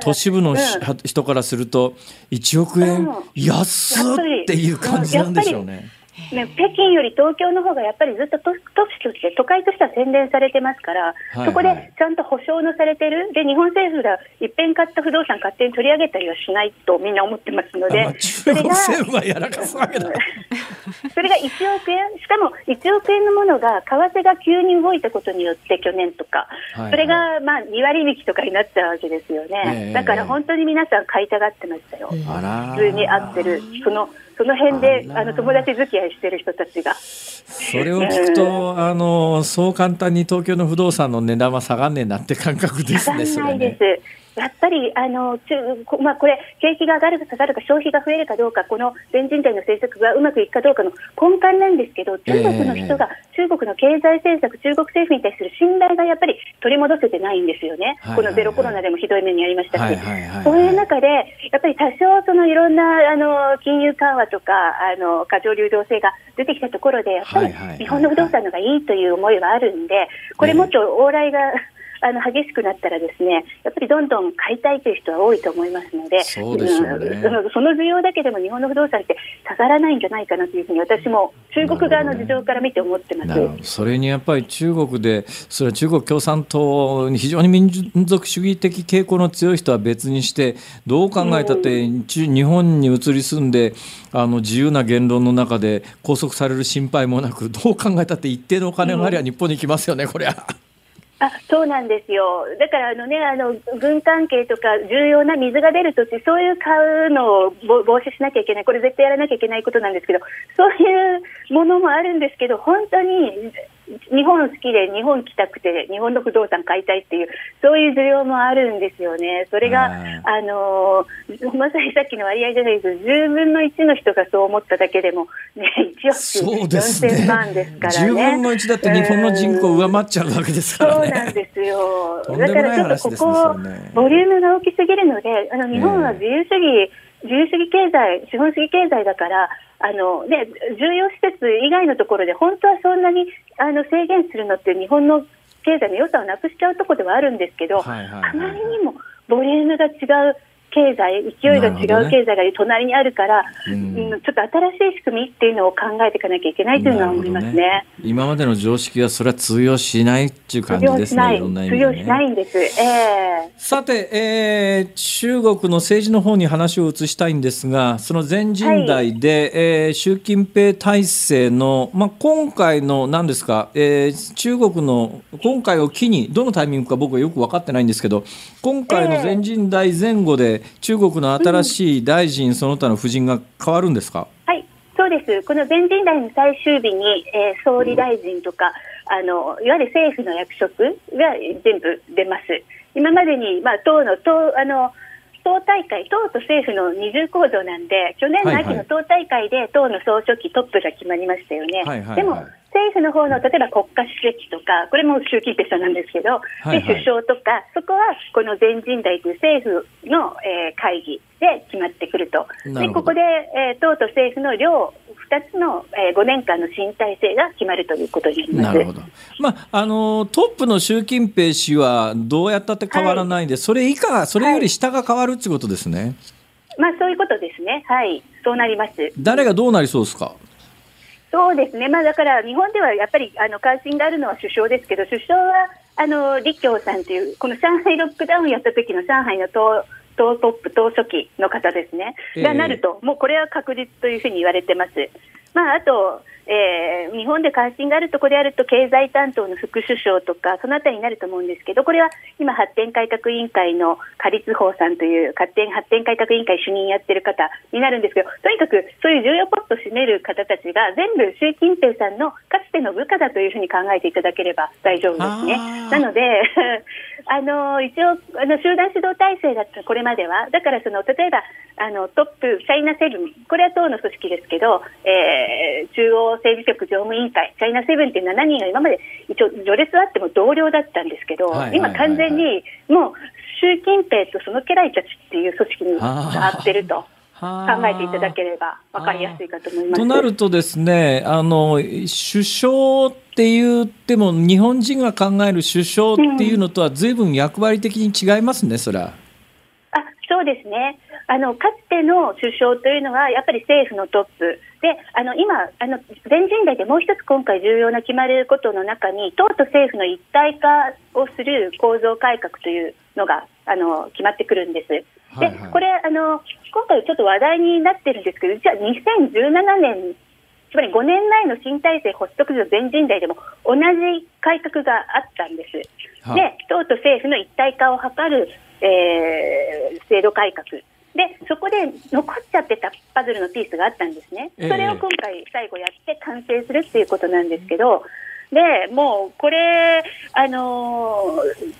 都市部のしうん人からすると1億円うん安っっていう感じなんでしょうね。ね、北京より東京の方がやっぱりずっと都都市として都会としては洗練されてますから、いはい。そこでちゃんと保証のされてる。で日本政府がいっぺん買った不動産勝手に取り上げたりはしないとみんな思ってますので、まあ中国政府はやらかすわけだ。それが 1億円、しかも1億円のものが為替が急に動いたことによって、去年とか、はいはい。それがまあ2割引きとかになっちゃうわけですよね、ええ。だから本当に皆さん買いたがってましたよ、普通に合ってる、そのその辺であの友達付き合いしてる人たちが。それを聞くと、あのそう簡単に東京の不動産の値段は下がんねえなって感覚ですね。それ上がんないねです。やっぱりあの中こまあ、これ、景気が上がるか下がるか、消費が増えるかどうか、この全人代の政策がうまくいくかどうかの根幹なんですけど、中国の人が中国の経済政策、中国政府に対する信頼がやっぱり取り戻せてないんですよね、はいはいはいこのゼロコロナでもひどい目にありましたし、はいはいはいはいそういう中で、やっぱり多少そのいろんなあの金融緩和とかあの過剰流動性が出てきたところで、やっぱぱり日本の不動産のがいいという思いはあるんで、これもっと往来が、あの激しくなったらですねやっぱりどんどん買いたいという人は多いと思いますのでそうでしょうね、うん、その需要だけでも日本の不動産って下がらないんじゃないかなというふうに私も中国側の事情から見て思ってます、ね、それにやっぱり中国でそれは中国共産党に非常に民族主義的傾向の強い人は別にしてどう考えたって、うん、日本に移り住んであの自由な言論の中で拘束される心配もなくどう考えたって一定のお金がありゃ日本に来ますよね、これは。あそうなんですよ、だからあの、ね、あの軍関係とか重要な水が出る土地、そういう買うのを防止しなきゃいけない、これ絶対やらなきゃいけないことなんですけど、そういうものもあるんですけど、本当に日本好きで日本来たくて日本の不動産買いたいっていうそういう需要もあるんですよね。それがあのまさにさっきの割合じゃないですけど10分の1の人がそう思っただけでも、ね、1億4000万ですからね。10分の1だって日本の人口上回っちゃうわけですからね。そうなんですよ。だからちょっとここ、ボリュームが大きすぎるのであの日本は自由主義、自由主義経済資本主義経済だからあのね、重要施設以外のところで本当はそんなにあの制限するのって日本の経済の良さをなくしちゃうところではあるんですけど、はいはいはい、あまりにもボリュームが違う経済、勢いが違う経済が隣にあるから、ね、うん、ちょっと新しい仕組みっていうのを考えていかなきゃいけないというのは思いますね、ね、今までの常識はそれは通用しないっていう感じですね、通用しない。んです。えー、さて、えー、中国の政治の方に話を移したいんですが、その全人代で、はい、えー、習近平体制の、まあ、今回の何ですか、えー、中国の今回を機に、どのタイミングか僕はよく分かってないんですけど、今回の全人代前後で、中国の新しい大臣、その他の夫人が変わるんですか？はいそうですこの全人代の最終日に、えー、総理大臣とか、あのいわゆる政府の役職が全部出ます。今までに、まあ、党の党あの党大会、党と政府の二重構造なんで、去年の秋の党大会で党の総書記トップが決まりましたよね。はいはい、でも政府の方の例えば国家主席とか、これも習近平さんなんですけど、はいはい、で首相とか、そこはこの全人代という政府の、えー、会議で決まってくると、でここで、えー、党と政府の両2つの、えー、5年間の新体制が決まるということになります。なるほど、まあ、あのトップの習近平氏はどうやったって変わらないんで、はい、それ以下、それより下が変わるってことですね。はい、まあ、そういうことですね、はい、そうなります。誰がどうなりそうですか？そうですね、まあ、だから日本ではやっぱりあの関心があるのは首相ですけど、首相はあの李強さんという、この上海ロックダウンやった時の上海の党党トップ、党書記の方ですね、がなると、もうこれは確実というふうに言われてます。まあ、あとえー、日本で関心があるところであると経済担当の副首相とかそのあたりになると思うんですけどこれは今、発展改革委員会の仮津法さんという発展発展改革委員会主任やってる方になるんですけどとにかくそういう重要ポストを占める方たちが全部習近平さんのかつての部下だというふうに考えていただければ大丈夫ですね。なのであの一応あの集団指導体制だったこれまではだからその例えばあのトップチャイナセブンこれは党の組織ですけど、えー、中央政治局常務委員会、チャイナセブンって7人が今まで一応、序列はあっても同僚だったんですけど、今、完全にもう習近平とその家来たちっていう組織に合ってると。考えていただければ分かりやすいかと思います。となるとですねあの首相って言っても日本人が考える首相っていうのとは随分役割的に違いますね、それは。あそうですねあのかつての首相というのはやっぱり政府のトップであの今あの、全人代でもう一つ今回重要な決まることの中に党と政府の一体化をする構造改革というのがあの決まってくるんです。で、これあの今回ちょっと話題になってるんですけど実は2017年つまり5年前の新体制発足時の全人代でも同じ改革があったんです。で党と政府の一体化を図る、えー、制度改革でそこで残っちゃってたパズルのピースがあったんですね、それを今回、最後やって完成するっていうことなんですけど、でもうこれ、あのー、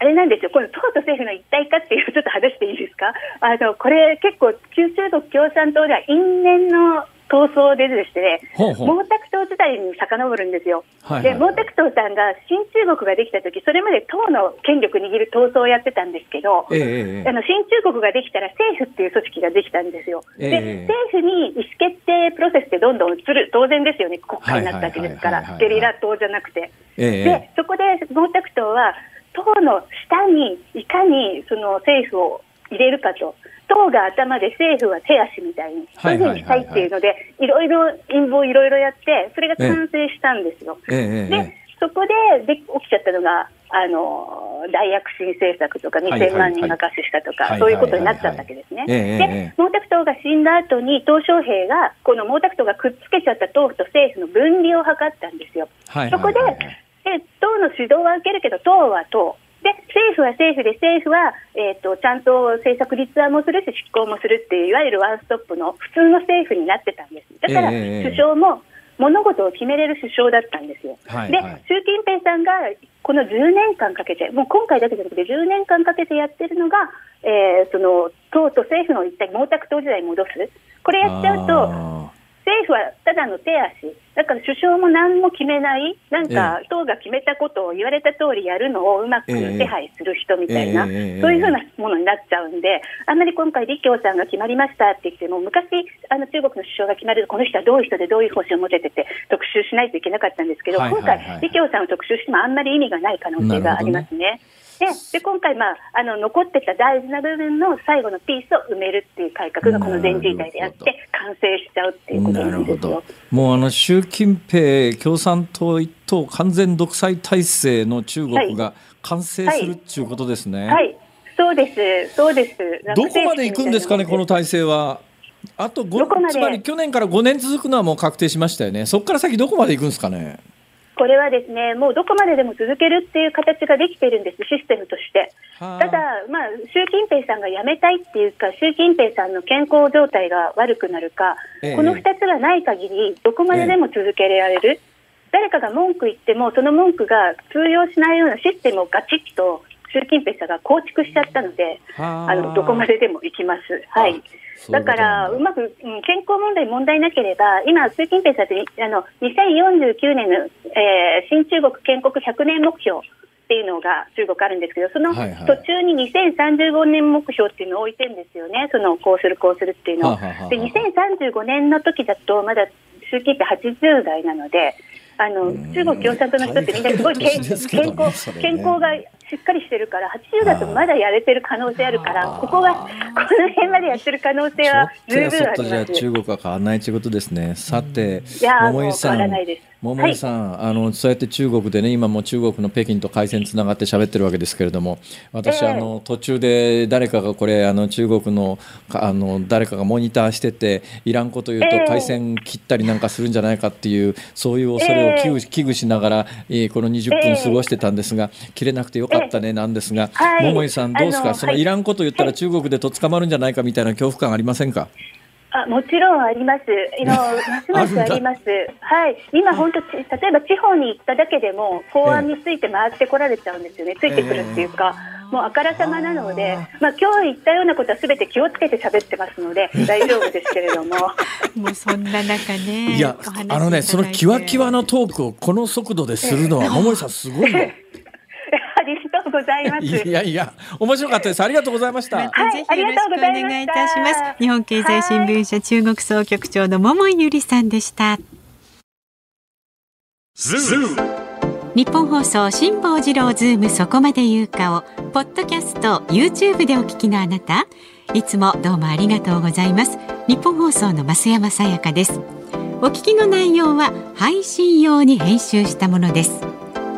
あれなんですよ、この党と政府の一体化っていう、ちょっと話していいですか、あのこれ、結構、旧中国共産党では因縁の闘争でですね、ほうほう毛沢東時代に遡るんですよ。はいはいで毛沢東さんが新中国ができた時それまで党の権力握る闘争をやってたんですけど、ええええあの新中国ができたら政府っていう組織ができたんですよ。ええで政府に意思決定プロセスってどんどん移る当然ですよね国会になったわけですかはいはいはいはいらゲリラ党じゃなくて。ええでそこで毛沢東は党の下にいかにその政府を入れるかと。党が頭で政府は手足みたいに、そういうふうにしたいっていうので、いろいろ陰謀いろいろやって、それが完成したんですよ。ええええで、そこでで起きちゃったのが、あの大躍進政策とか、はいはい2000万人が餓死したとか、はいそういうことになっちゃったわけですね。で、毛沢東が死んだ後に、鄧小平が、この毛沢東がくっつけちゃった党と政府の分離を図ったんですよ。はいそこで、で党の指導は受けるけど、党は党。で政府は政府で政府は、えー、とちゃんと政策立案もするし執行もするっていういわゆるワンストップの普通の政府になってたんです。だから、ええ首相も物事を決めれる首相だったんですよ。ではいはい。習近平さんがこの10年間かけてもう今回だけじゃなくて10年間かけてやってるのが、えーその党と政府の一体毛沢東時代に戻す。これやっちゃうとあ政府はただの手足、だから首相も何も決めない、なんかえ党が決めたことを言われた通りやるのをうまくええ手配する人みたいな、ええ。ええそういうふうなものになっちゃうんで、あんまり今回、李強さんが決まりましたって言っても、昔、あの中国の首相が決まると、この人はどういう人でどういう方針を持ててて、特集しないといけなかったんですけど、はいはいはい今回、李強さんを特集してもあんまり意味がない可能性がありますね。でで今回、まあ、あの残ってた大事な部分の最後のピースを埋めるっていう改革がこの全人代でやって完成しちゃうっていうことななんですよるほど。もうあの習近平共産党一党完全独裁体制の中国が完成するっていうことですね。はい、そうです、そうです。どこまで行くんですかね、この体制は。あとつまり去年から5年続くのはもう確定しましたよね。そこから先どこまで行くんですかね。これはですね、もうどこまででも続けるっていう形ができてるんです、システムとして。はあ。ただ、まあ、習近平さんが辞めたいっていうか、習近平さんの健康状態が悪くなるか、ええ。この2つがない限り、どこまででも続けられる、誰かが文句言っても、その文句が通用しないようなシステムをガチッと習近平さんが構築しちゃったので、はあ。あのどこまででも行きます。はい。だ。から、うまく、うん健康問題、問題なければ、今、習近平さんってあの2049年の、えー新中国建国100年目標っていうのが中国あるんですけど、その途中に2035年目標っていうのを置いてるんですよね、そのこうする、こうするっていうのを。はあはあはあで2035年の時だと、まだ習近平80代なので、あの中国共産党の人ってみんなすごい健康健康がしっかりしてるから、80だとまだやれてる可能性あるから、ここが、この辺までやってる可能性は十分あそっとじゃあります。中国は変わらないということですね。さて、いやー桃井さん。桃井さん、あのそうやって中国でね、今も中国の北京と回線つながって喋ってるわけですけれども、私、ええ。あの途中で誰かがこれあの中国のかあの誰かがモニターしてて、いらんこと言うとええ。回線切ったりなんかするんじゃないかっていう、そういう恐れを危惧,、危惧しながら、えーこの20分過ごしてたんですが、切れなくてよかったねなんですが、はい桃井さんどうですか、そのいらんこと言ったら中国でとっ捕まるんじゃないかみたいな恐怖感ありませんか？あもちろんあります。あのますますあります。はい。今本当ち例えば地方に行っただけでも法案について回ってこられちゃうんですよね。ついてくるっていうか。もうあからさまなので、まあ今日言ったようなことはすべて気をつけて喋ってますので大丈夫ですけれども。もうそんな中ね。いやあのねそのキワキワのトークをこの速度でするのは桃井さんすごいよ。ございます。いやいや面白かったですありがとうございました。またぜひよろしくお願いいたします。日本経済新聞社中国総局長の桃井ゆりさんでした。日本放送辛坊治郎ズームそこまで言うかをポッドキャスト YouTube でお聞きのあなたいつもどうもありがとうございます日本放送の増山さやかですお聞きの内容は配信用に編集したものです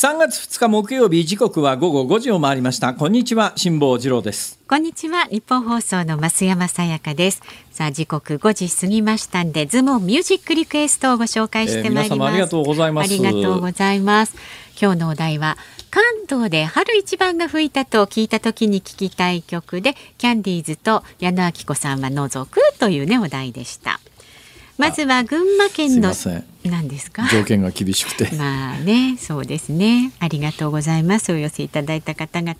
3月2日木曜日時刻は午後5時を回りました。こんにちは辛坊治郎です。こんにちは日本放送の増山さやかです。さあ時刻5時過ぎましたんでズモンミュージックリクエストをご紹介してまいります、えー、ありがとうございます。ありがとうございます。今日のお題は関東で春一番が吹いたと聞いた時に聞きたい曲でキャンディーズと矢野明子さんは除くというねお題でしたまずは群馬県の何ですか？条件が厳しくて。まあねそうですね。ありがとうございます。お寄せいただいた方々。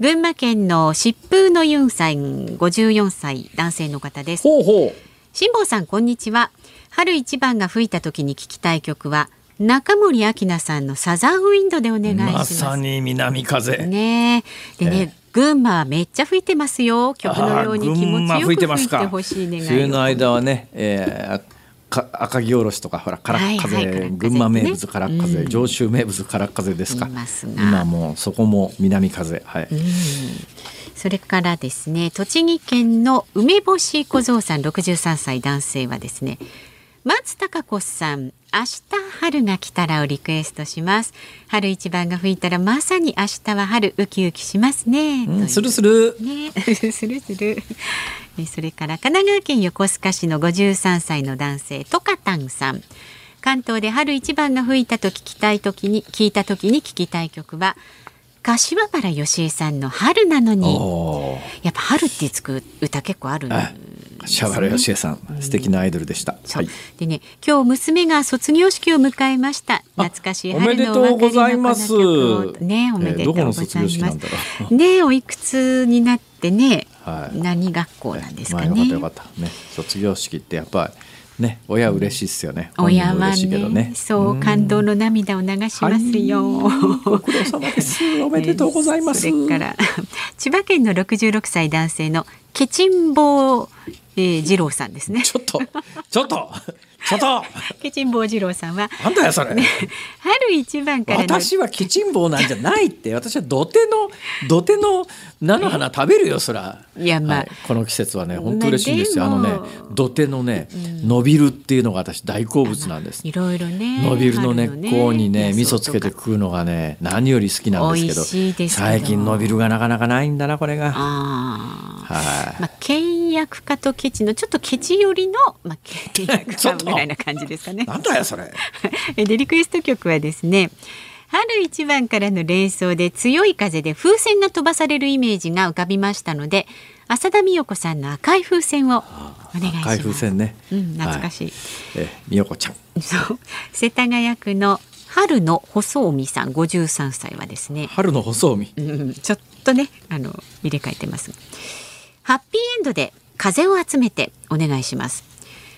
群馬県の疾風のユンさん54歳男性の方です。ほうほう。辛坊さんこんにちは。春一番が吹いた時に聞きたい曲は中森明菜さんのサザンウィンドでお願いします。まさに南風。ねでね、え群馬はめっちゃ吹いてますよ。曲のように気持ちよく吹いてほしい願い。冬の間はね、えー、か赤城おろしとかほらからっ風、はいはい、群馬名物からっ風、ね、上州名物からっ風ですか。今もうそこも南風はい。それからですね栃木県の梅干し小僧さん63歳男性はですね松たか子さん明日春が来たらをリクエストします。春一番が吹いたらまさに明日は春ウキウキしますね、うん、するするね。するするそれから神奈川県横須賀市の53歳の男性トカタンさん。関東で春一番が吹いたと聞きたい時に聞いた時に聞きたい曲は柏原芳恵さんの春なのに。やっぱ春ってつく歌結構あるん柏原芳恵さん、素敵なアイドルでした。はい、でね、今日娘が卒業式を迎えました。懐かしい春のお別れのこの曲ね、おめでとうございます。ね、おいくつになってね、はい、何学校なんですかね。よかったよかったね、卒業式ってやっぱり。ね、親嬉しいっすよね。親はね、ねそう感動の涙を流しますよ。ご苦労様です。おめでとうございます。それから千葉県の66歳男性のケチンボえー、二郎さんですね。ちょっと、ちょっと、ちょっと。ケチンボウ二郎さんは。なんだよ、それ。ね、春一番から私はケチンボウなんじゃないって、私は土手の、土手の菜の花食べるよ、そら。いや、まあ、はい、この季節はね、本当嬉しいんですよ。あのね、土手のね、伸びるっていうのが私大好物なんです。いろいろね。伸びるの根っこにね、味噌つけて食うのがね、何より好きなんですけど。最近伸びるがなかなかないんだな、これが。はい。まあ、倹約家とケチのちょっとケチ寄りの、まあ、倹約家ぐらいな感じですかね。なんだよそれ。でリクエスト曲はですね。春一番からの連想で強い風で風船が飛ばされるイメージが浮かびましたので浅田美代子さんの赤い風船をお願いします。赤い風船ね、うん、懐かしい、はい、え美代子ちゃん。そう。世田谷区の春の細海さん53歳はですね。春の細海、うん、ちょっとねあの入れ替えてますハッピーエンドで風を集めてお願いします。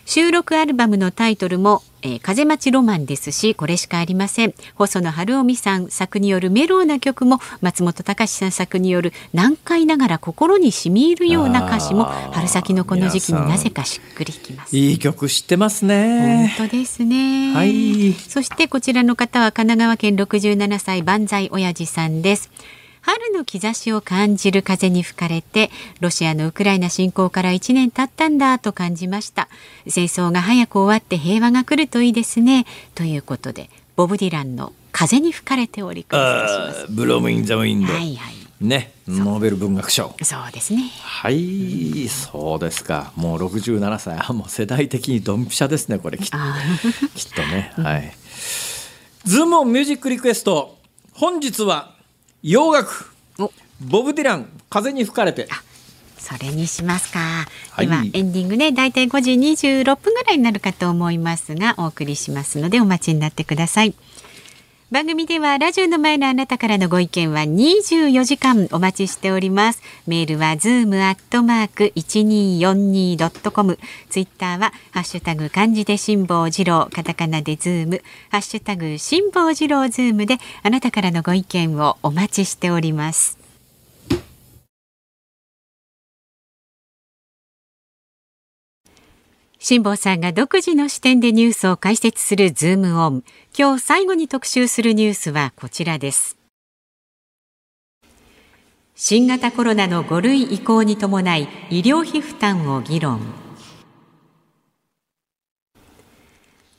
収録アルバムのタイトルも、えー、風待ちロマンですしこれしかありません。細野晴臣さん作によるメローな曲も松本隆さん作による難解ながら心に染み入るような歌詞も春先のこの時期になぜかしっくりきます。いい曲知ってますね。本当ですね。はい。そしてこちらの方は神奈川県67歳万歳親父さんです春の兆しを感じる風に吹かれてロシアのウクライナ侵攻から1年経ったんだと感じました。戦争が早く終わって平和が来るといいですね。ということでボブ・ディランの風に吹かれておりくブロームインザウィンド。はいはい。ねノーベル文学賞。そうですね。はいそうですか。もう67歳。あもう世代的にドンピシャですねこれきっと。きっとねはい。ズームオンミュージックリクエスト。本日は洋楽。ボブ・ディラン。風に吹かれて。それにしますか、はい、ではエンディングねだいたい5時26分ぐらいになるかと思いますがお送りしますのでお待ちになってください番組ではラジオの前のあなたからのご意見は24時間お待ちしております。メールはズームアットマーク 1242.com ツイッターはハッシュタグ漢字で辛坊治郎カタカナでズーム。ハッシュタグ辛坊治郎ズームであなたからのご意見をお待ちしております。辛坊さんが独自の視点でニュースを解説するズームオン。今日最後に特集するニュースはこちらです。新型コロナの5類移行に伴い医療費負担を議論。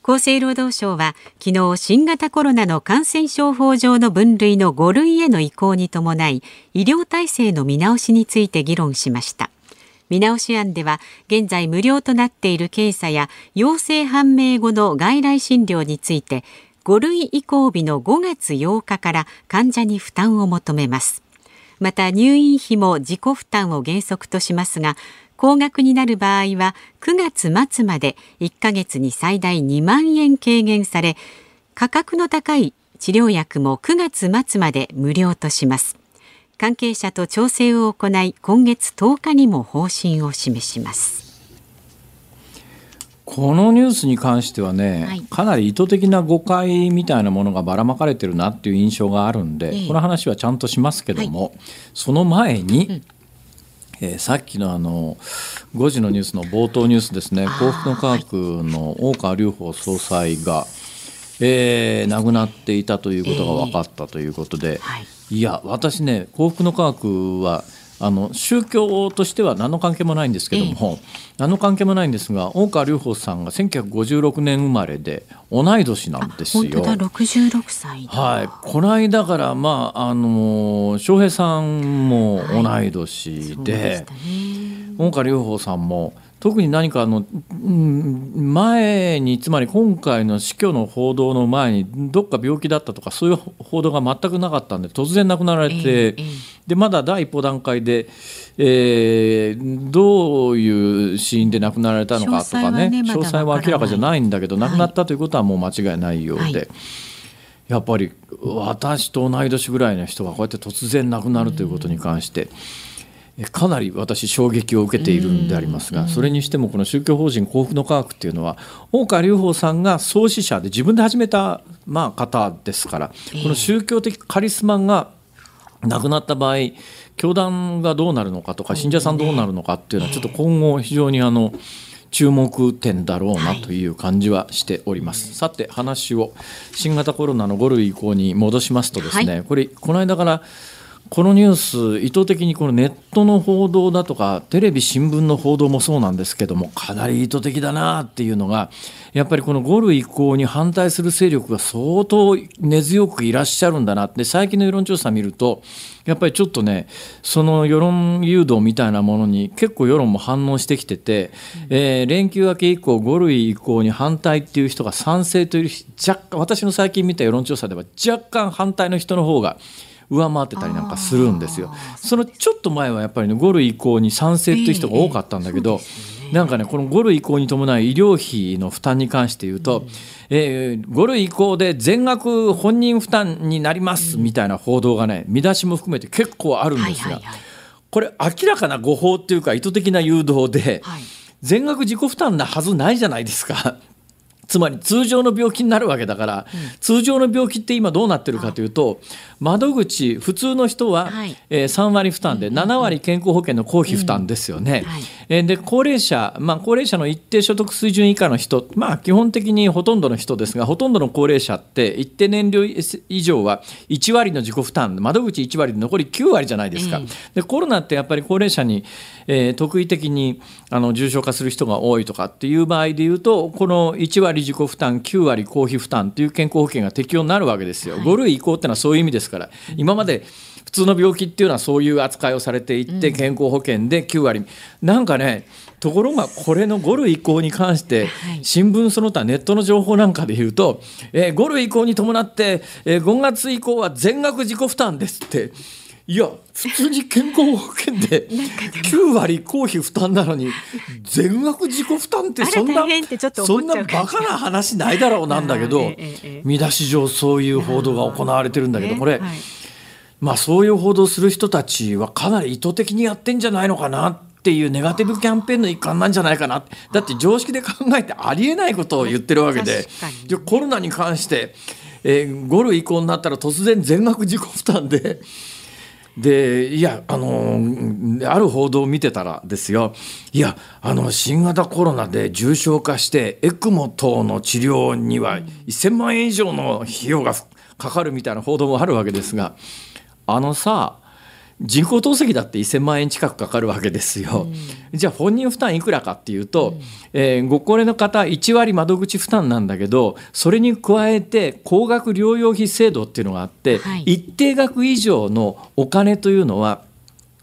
厚生労働省は昨日新型コロナの感染症法上の分類の5類への移行に伴い医療体制の見直しについて議論しました。見直し案では現在無料となっている検査や陽性判明後の外来診療について5類移行日の5月8日から患者に負担を求めます。また入院費も自己負担を原則としますが高額になる場合は9月末まで1ヶ月に最大2万円軽減され価格の高い治療薬も9月末まで無料とします。関係者と調整を行い今月10日にも方針を示します。このニュースに関してはね、はい、かなり意図的な誤解みたいなものがばらまかれてるなっていう印象があるんで、えー、この話はちゃんとしますけども、はい、その前に、うん。えー、さっきのあの5時のニュースの冒頭ニュースですね。幸福の科学の大川隆法総裁が、えー、亡くなっていたということが分かったということで、えーはいいや私ね幸福の科学はあの宗教としては何の関係もないんですけども、ええ、何の関係もないんですが大川隆法さんが1956年生まれで同い年なんですよ。本当だ66歳はい、この間からまああの翔平さんも同い年ではいでね、大川隆法さんも特に何かあの前につまり今回の死去の報道の前にどっか病気だったとかそういう報道が全くなかったんで突然亡くなられて、えー、でまだ第一歩段階で、えー、どういう死因で亡くなられたのかとかね詳細は明らかじゃないんだけど、亡くなったということはもう間違いないようで。はいやっぱり私と同い年ぐらいの人がこうやって突然亡くなるということに関して、かなり私衝撃を受けているんでありますがそれにしてもこの宗教法人幸福の科学っていうのは大川隆法さんが創始者で自分で始めたまあ方ですからこの宗教的カリスマが亡くなった場合教団がどうなるのかとか信者さんどうなるのかっていうのはちょっと今後非常にあの注目点だろうなという感じはしております、はい、さて話を新型コロナの5類移行に戻しますとですね、はい、これこの間からこのニュース意図的にこのネットの報道だとかテレビ新聞の報道もそうなんですけどもかなり意図的だなっていうのがやっぱりこの5類移行に反対する勢力が相当根強くいらっしゃるんだなって最近の世論調査見るとやっぱりちょっとねその世論誘導みたいなものに結構世論も反応してきてて、えー、連休明け以降5類移行に反対っていう人が賛成という若干私の最近見た世論調査では若干反対の人の方が上回ってたりなんかするんですよ。そのちょっと前はやっぱりね5類移行に賛成っていう人が多かったんだけど、えー、なんかねこの5類移行に伴い医療費の負担に関して言うと、うん、えー、5類移行で全額本人負担になりますみたいな報道がね見出しも含めて結構あるんですが、これ明らかな誤報っていうか意図的な誘導で、はい、全額自己負担なはずないじゃないですか。つまり通常の病気になるわけだから、うん、通常の病気って今どうなってるかというと窓口普通の人は、はい、えー、3割負担で7割健康保険の公費負担ですよね。うん。はい、えー、で高齢者、まあ、高齢者の一定所得水準以下の人、まあ、基本的にほとんどの人ですがほとんどの高齢者って一定年齢以上は1割の自己負担窓口1割で残り9割じゃないですか。うん、でコロナってやっぱり高齢者に、えー、特異的にあの重症化する人が多いとかっていう場合でいうとこの1割自己負担9割公費負担という健康保険が適用になるわけですよ。5類移行ってのはそういう意味ですから。今まで普通の病気っていうのはそういう扱いをされていって健康保険で9割、なんかねところがこれの5類移行に関して新聞その他ネットの情報なんかで言うと、えー、5類移行に伴って、えー、5月以降は全額自己負担ですっていや普通に健康保険で 9割公費負担なのに全額自己負担ってそんなそんなバカな話ないだろうなんだけど見出し上そういう報道が行われてるんだけどこれ、まあそういう報道する人たちはかなり意図的にやってんじゃないのかなっていうネガティブキャンペーンの一環なんじゃないかな。だって常識で考えてありえないことを言ってるわけで。コロナに関して、えー、5類移行になったら突然全額自己負担で。でいやあのある報道を見てたらですよ。いやあの新型コロナで重症化してエクモ等の治療には1000万円以上の費用がかかるみたいな報道もあるわけですがあのさ人工透析だって1000万円近くかかるわけですよ。うん、じゃあ本人負担いくらかっていうと、うん、えー、ご高齢の方1割窓口負担なんだけどそれに加えて高額療養費制度っていうのがあって、はい、一定額以上のお金というのは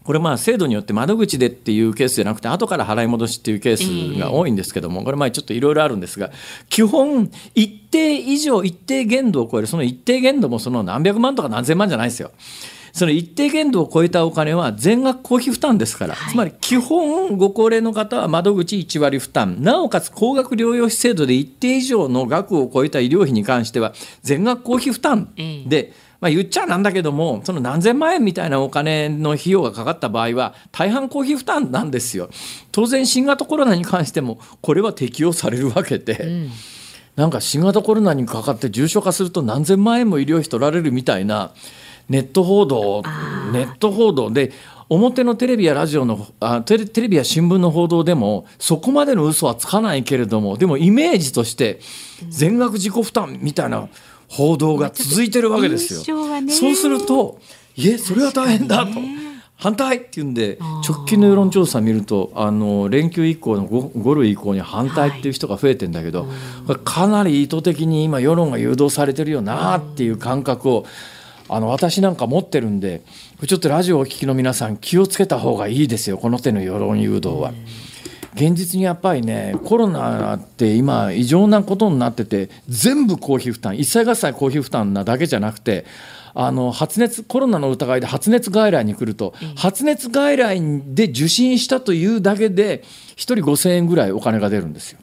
これまあ制度によって窓口でっていうケースじゃなくて後から払い戻しっていうケースが多いんですけどもこれまあちょっといろいろあるんですが基本一定以上一定限度を超えるその一定限度もその何百万とか何千万じゃないですよ。その一定限度を超えたお金は全額公費負担ですから、はい、つまり基本ご高齢の方は窓口1割負担。なおかつ高額療養費制度で一定以上の額を超えた医療費に関しては全額公費負担。で、まあ、言っちゃなんだけどもその何千万円みたいなお金の費用がかかった場合は大半公費負担なんですよ。当然新型コロナに関してもこれは適用されるわけで。うん。なんか新型コロナにかかって重症化すると何千万円も医療費取られるみたいなネット報道ネット報道で表のテレビやラジオのあテレテレビや新聞の報道でもそこまでの嘘はつかないけれどもでもイメージとして全額自己負担みたいな報道が続いてるわけですよ。ね、そうするといえそれは大変だと。反対っていうんで直近の世論調査見るとあの連休以降の 5, 5類以降に反対っていう人が増えてんだけど、はい、かなり意図的に今世論が誘導されてるよなっていう感覚をあの私なんか持ってるんでちょっとラジオをお聞きの皆さん気をつけた方がいいですよこの手の世論誘導は。現実にやっぱりねコロナって今異常なことになってて全部公費負担一切合切公費負担なだけじゃなくてあの発熱コロナの疑いで発熱外来に来ると、発熱外来で受診したというだけで1人5000円ぐらいお金が出るんですよ。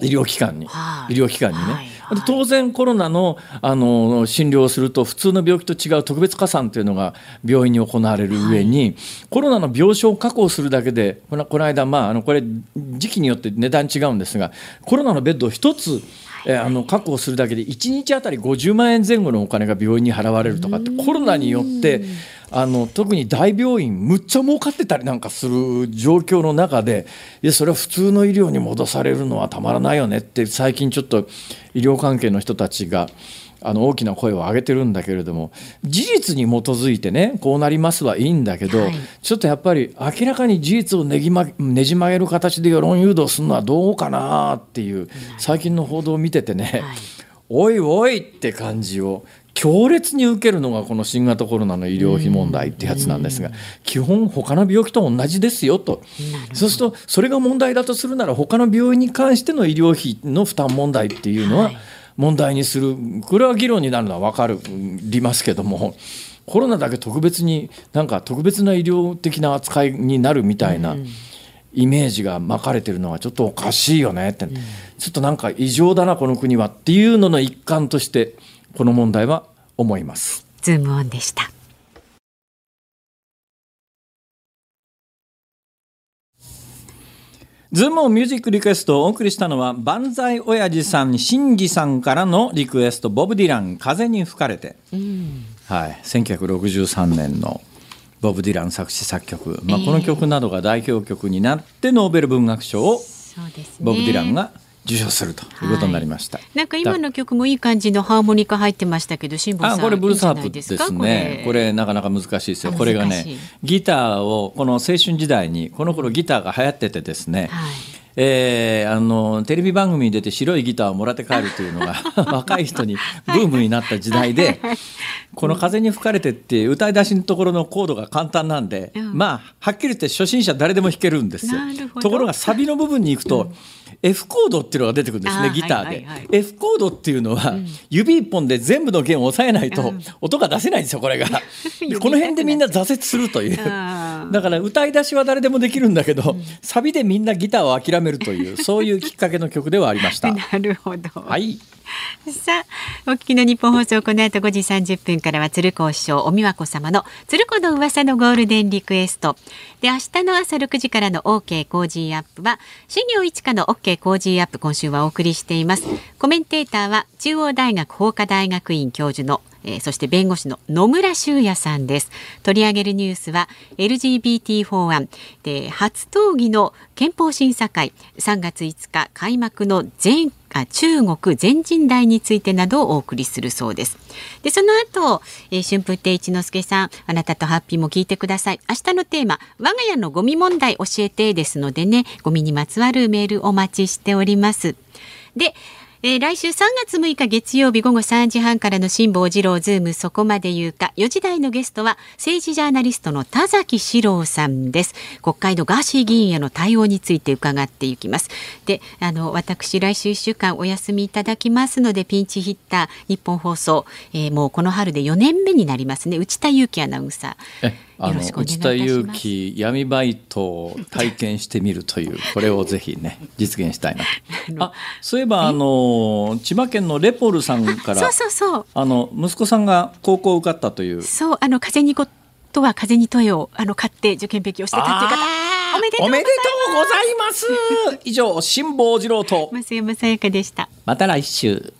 医療機関に、はい、医療機関にね、はいはい、当然コロナのあの診療をすると普通の病気と違う特別加算というのが病院に行われる上に、コロナの病床を確保するだけでこのこの間まああのこれ時期によって値段違うんですがコロナのベッドを1つえー、あの確保するだけで1日あたり50万円前後のお金が病院に払われるとかってコロナによってあの特に大病院むっちゃ儲かってたりなんかする状況の中でいやそれは普通の医療に戻されるのはたまらないよねって最近ちょっと医療関係の人たちがあの大きな声を上げてるんだけれども事実に基づいてねこうなりますはいいんだけど、はい、ちょっとやっぱり明らかに事実をねぎ、ま、ねじ曲げる形で世論誘導するのはどうかなっていう最近の報道を見ててね、はい、おいおいって感じを強烈に受けるのがこの新型コロナの医療費問題ってやつなんですが基本他の病気と同じですよと。そうするとそれが問題だとするなら他の病院に関しての医療費の負担問題っていうのは、はい。問題にするこれは議論になるのは分かりますけどもコロナだけ特別になんか特別な医療的な扱いになるみたいな。イメージが巻かれてるのはちょっとおかしいよねって、ちょっとなんか異常だなこの国はっていうのの一環としてこの問題は思います。ズームオンでした。ズームミュージックリクエストをお送りしたのは万歳親父さん新次さんからのリクエストボブ・ディラン「風に吹かれて」うん、はい、1963年のボブ・ディラン作詞作曲、まあ、この曲などが代表曲になってノーベル文学賞をボブ・ディランが受賞するということになりました、はい、なんか今の曲もいい感じのハーモニカ入ってましたけど辛坊さんあこれブルースハープですね。これ。なかなか難しいですよ。これがねギターをこの青春時代にこの頃ギターが流行っててですね、はいえー、あのテレビ番組に出て白いギターをもらって帰るというのが 若い人にブームになった時代でこの風に吹かれてって歌い出しのところのコードが簡単なんで、うん。まあはっきり言って初心者誰でも弾けるんですよ。ところがサビの部分に行くと、F コードっていうのが出てくるんですねギターで、はいはいはい。F コードっていうのは、指一本で全部の弦を押さえないとうん。音が出せないんですよこれが。この辺でみんな挫折するという。だから歌い出しは誰でもできるんだけど、サビでみんなギターを諦めるというそういうきっかけの曲ではありました。なるほど。はいさあ、お聞きのニッポン放送、この後5時30分からは鶴光師匠、お美和子様の鶴光の噂のゴールデンリクエスト。で、明日の朝6時からの OK コージーアップは、新業一課の OK Cozy up、今週はお送りしています。コメンテーターは、中央大学法科大学院教授のえーそして弁護士の野村修也さんです。取り上げるニュースは LGBT 法案で初討議の憲法審査会3月5日開幕の全あ中国全人代についてなどをお送りするそうです。でその後、えー、春風亭一之輔さんあなたとハッピーも聞いてください。明日のテーマ我が家のゴミ問題教えてですのでねゴミにまつわるメールお待ちしております。でえー来週3月6日月曜日午後3時半からの辛坊治郎ズームそこまで言うか。4時台のゲストは政治ジャーナリストの田崎史郎さんです。国会のガーシー議員への対応について伺っていきます。であの私来週1週間お休みいただきますのでピンチヒッター日本放送、えーもうこの春で4年目になりますね。内田裕樹アナウンサー。え。あの内田裕樹闇バイトを体験してみるという これをぜひね実現したいな。とあそういえばあの千葉県のレポルさんからそうそうそう。あの息子さんが高校受かったという。そうあの風にことは風に問えをあの買って受験勉強してたっていう方。おめでとうおめでとうございます。以上辛坊治郎と。増山さやかでした。また来週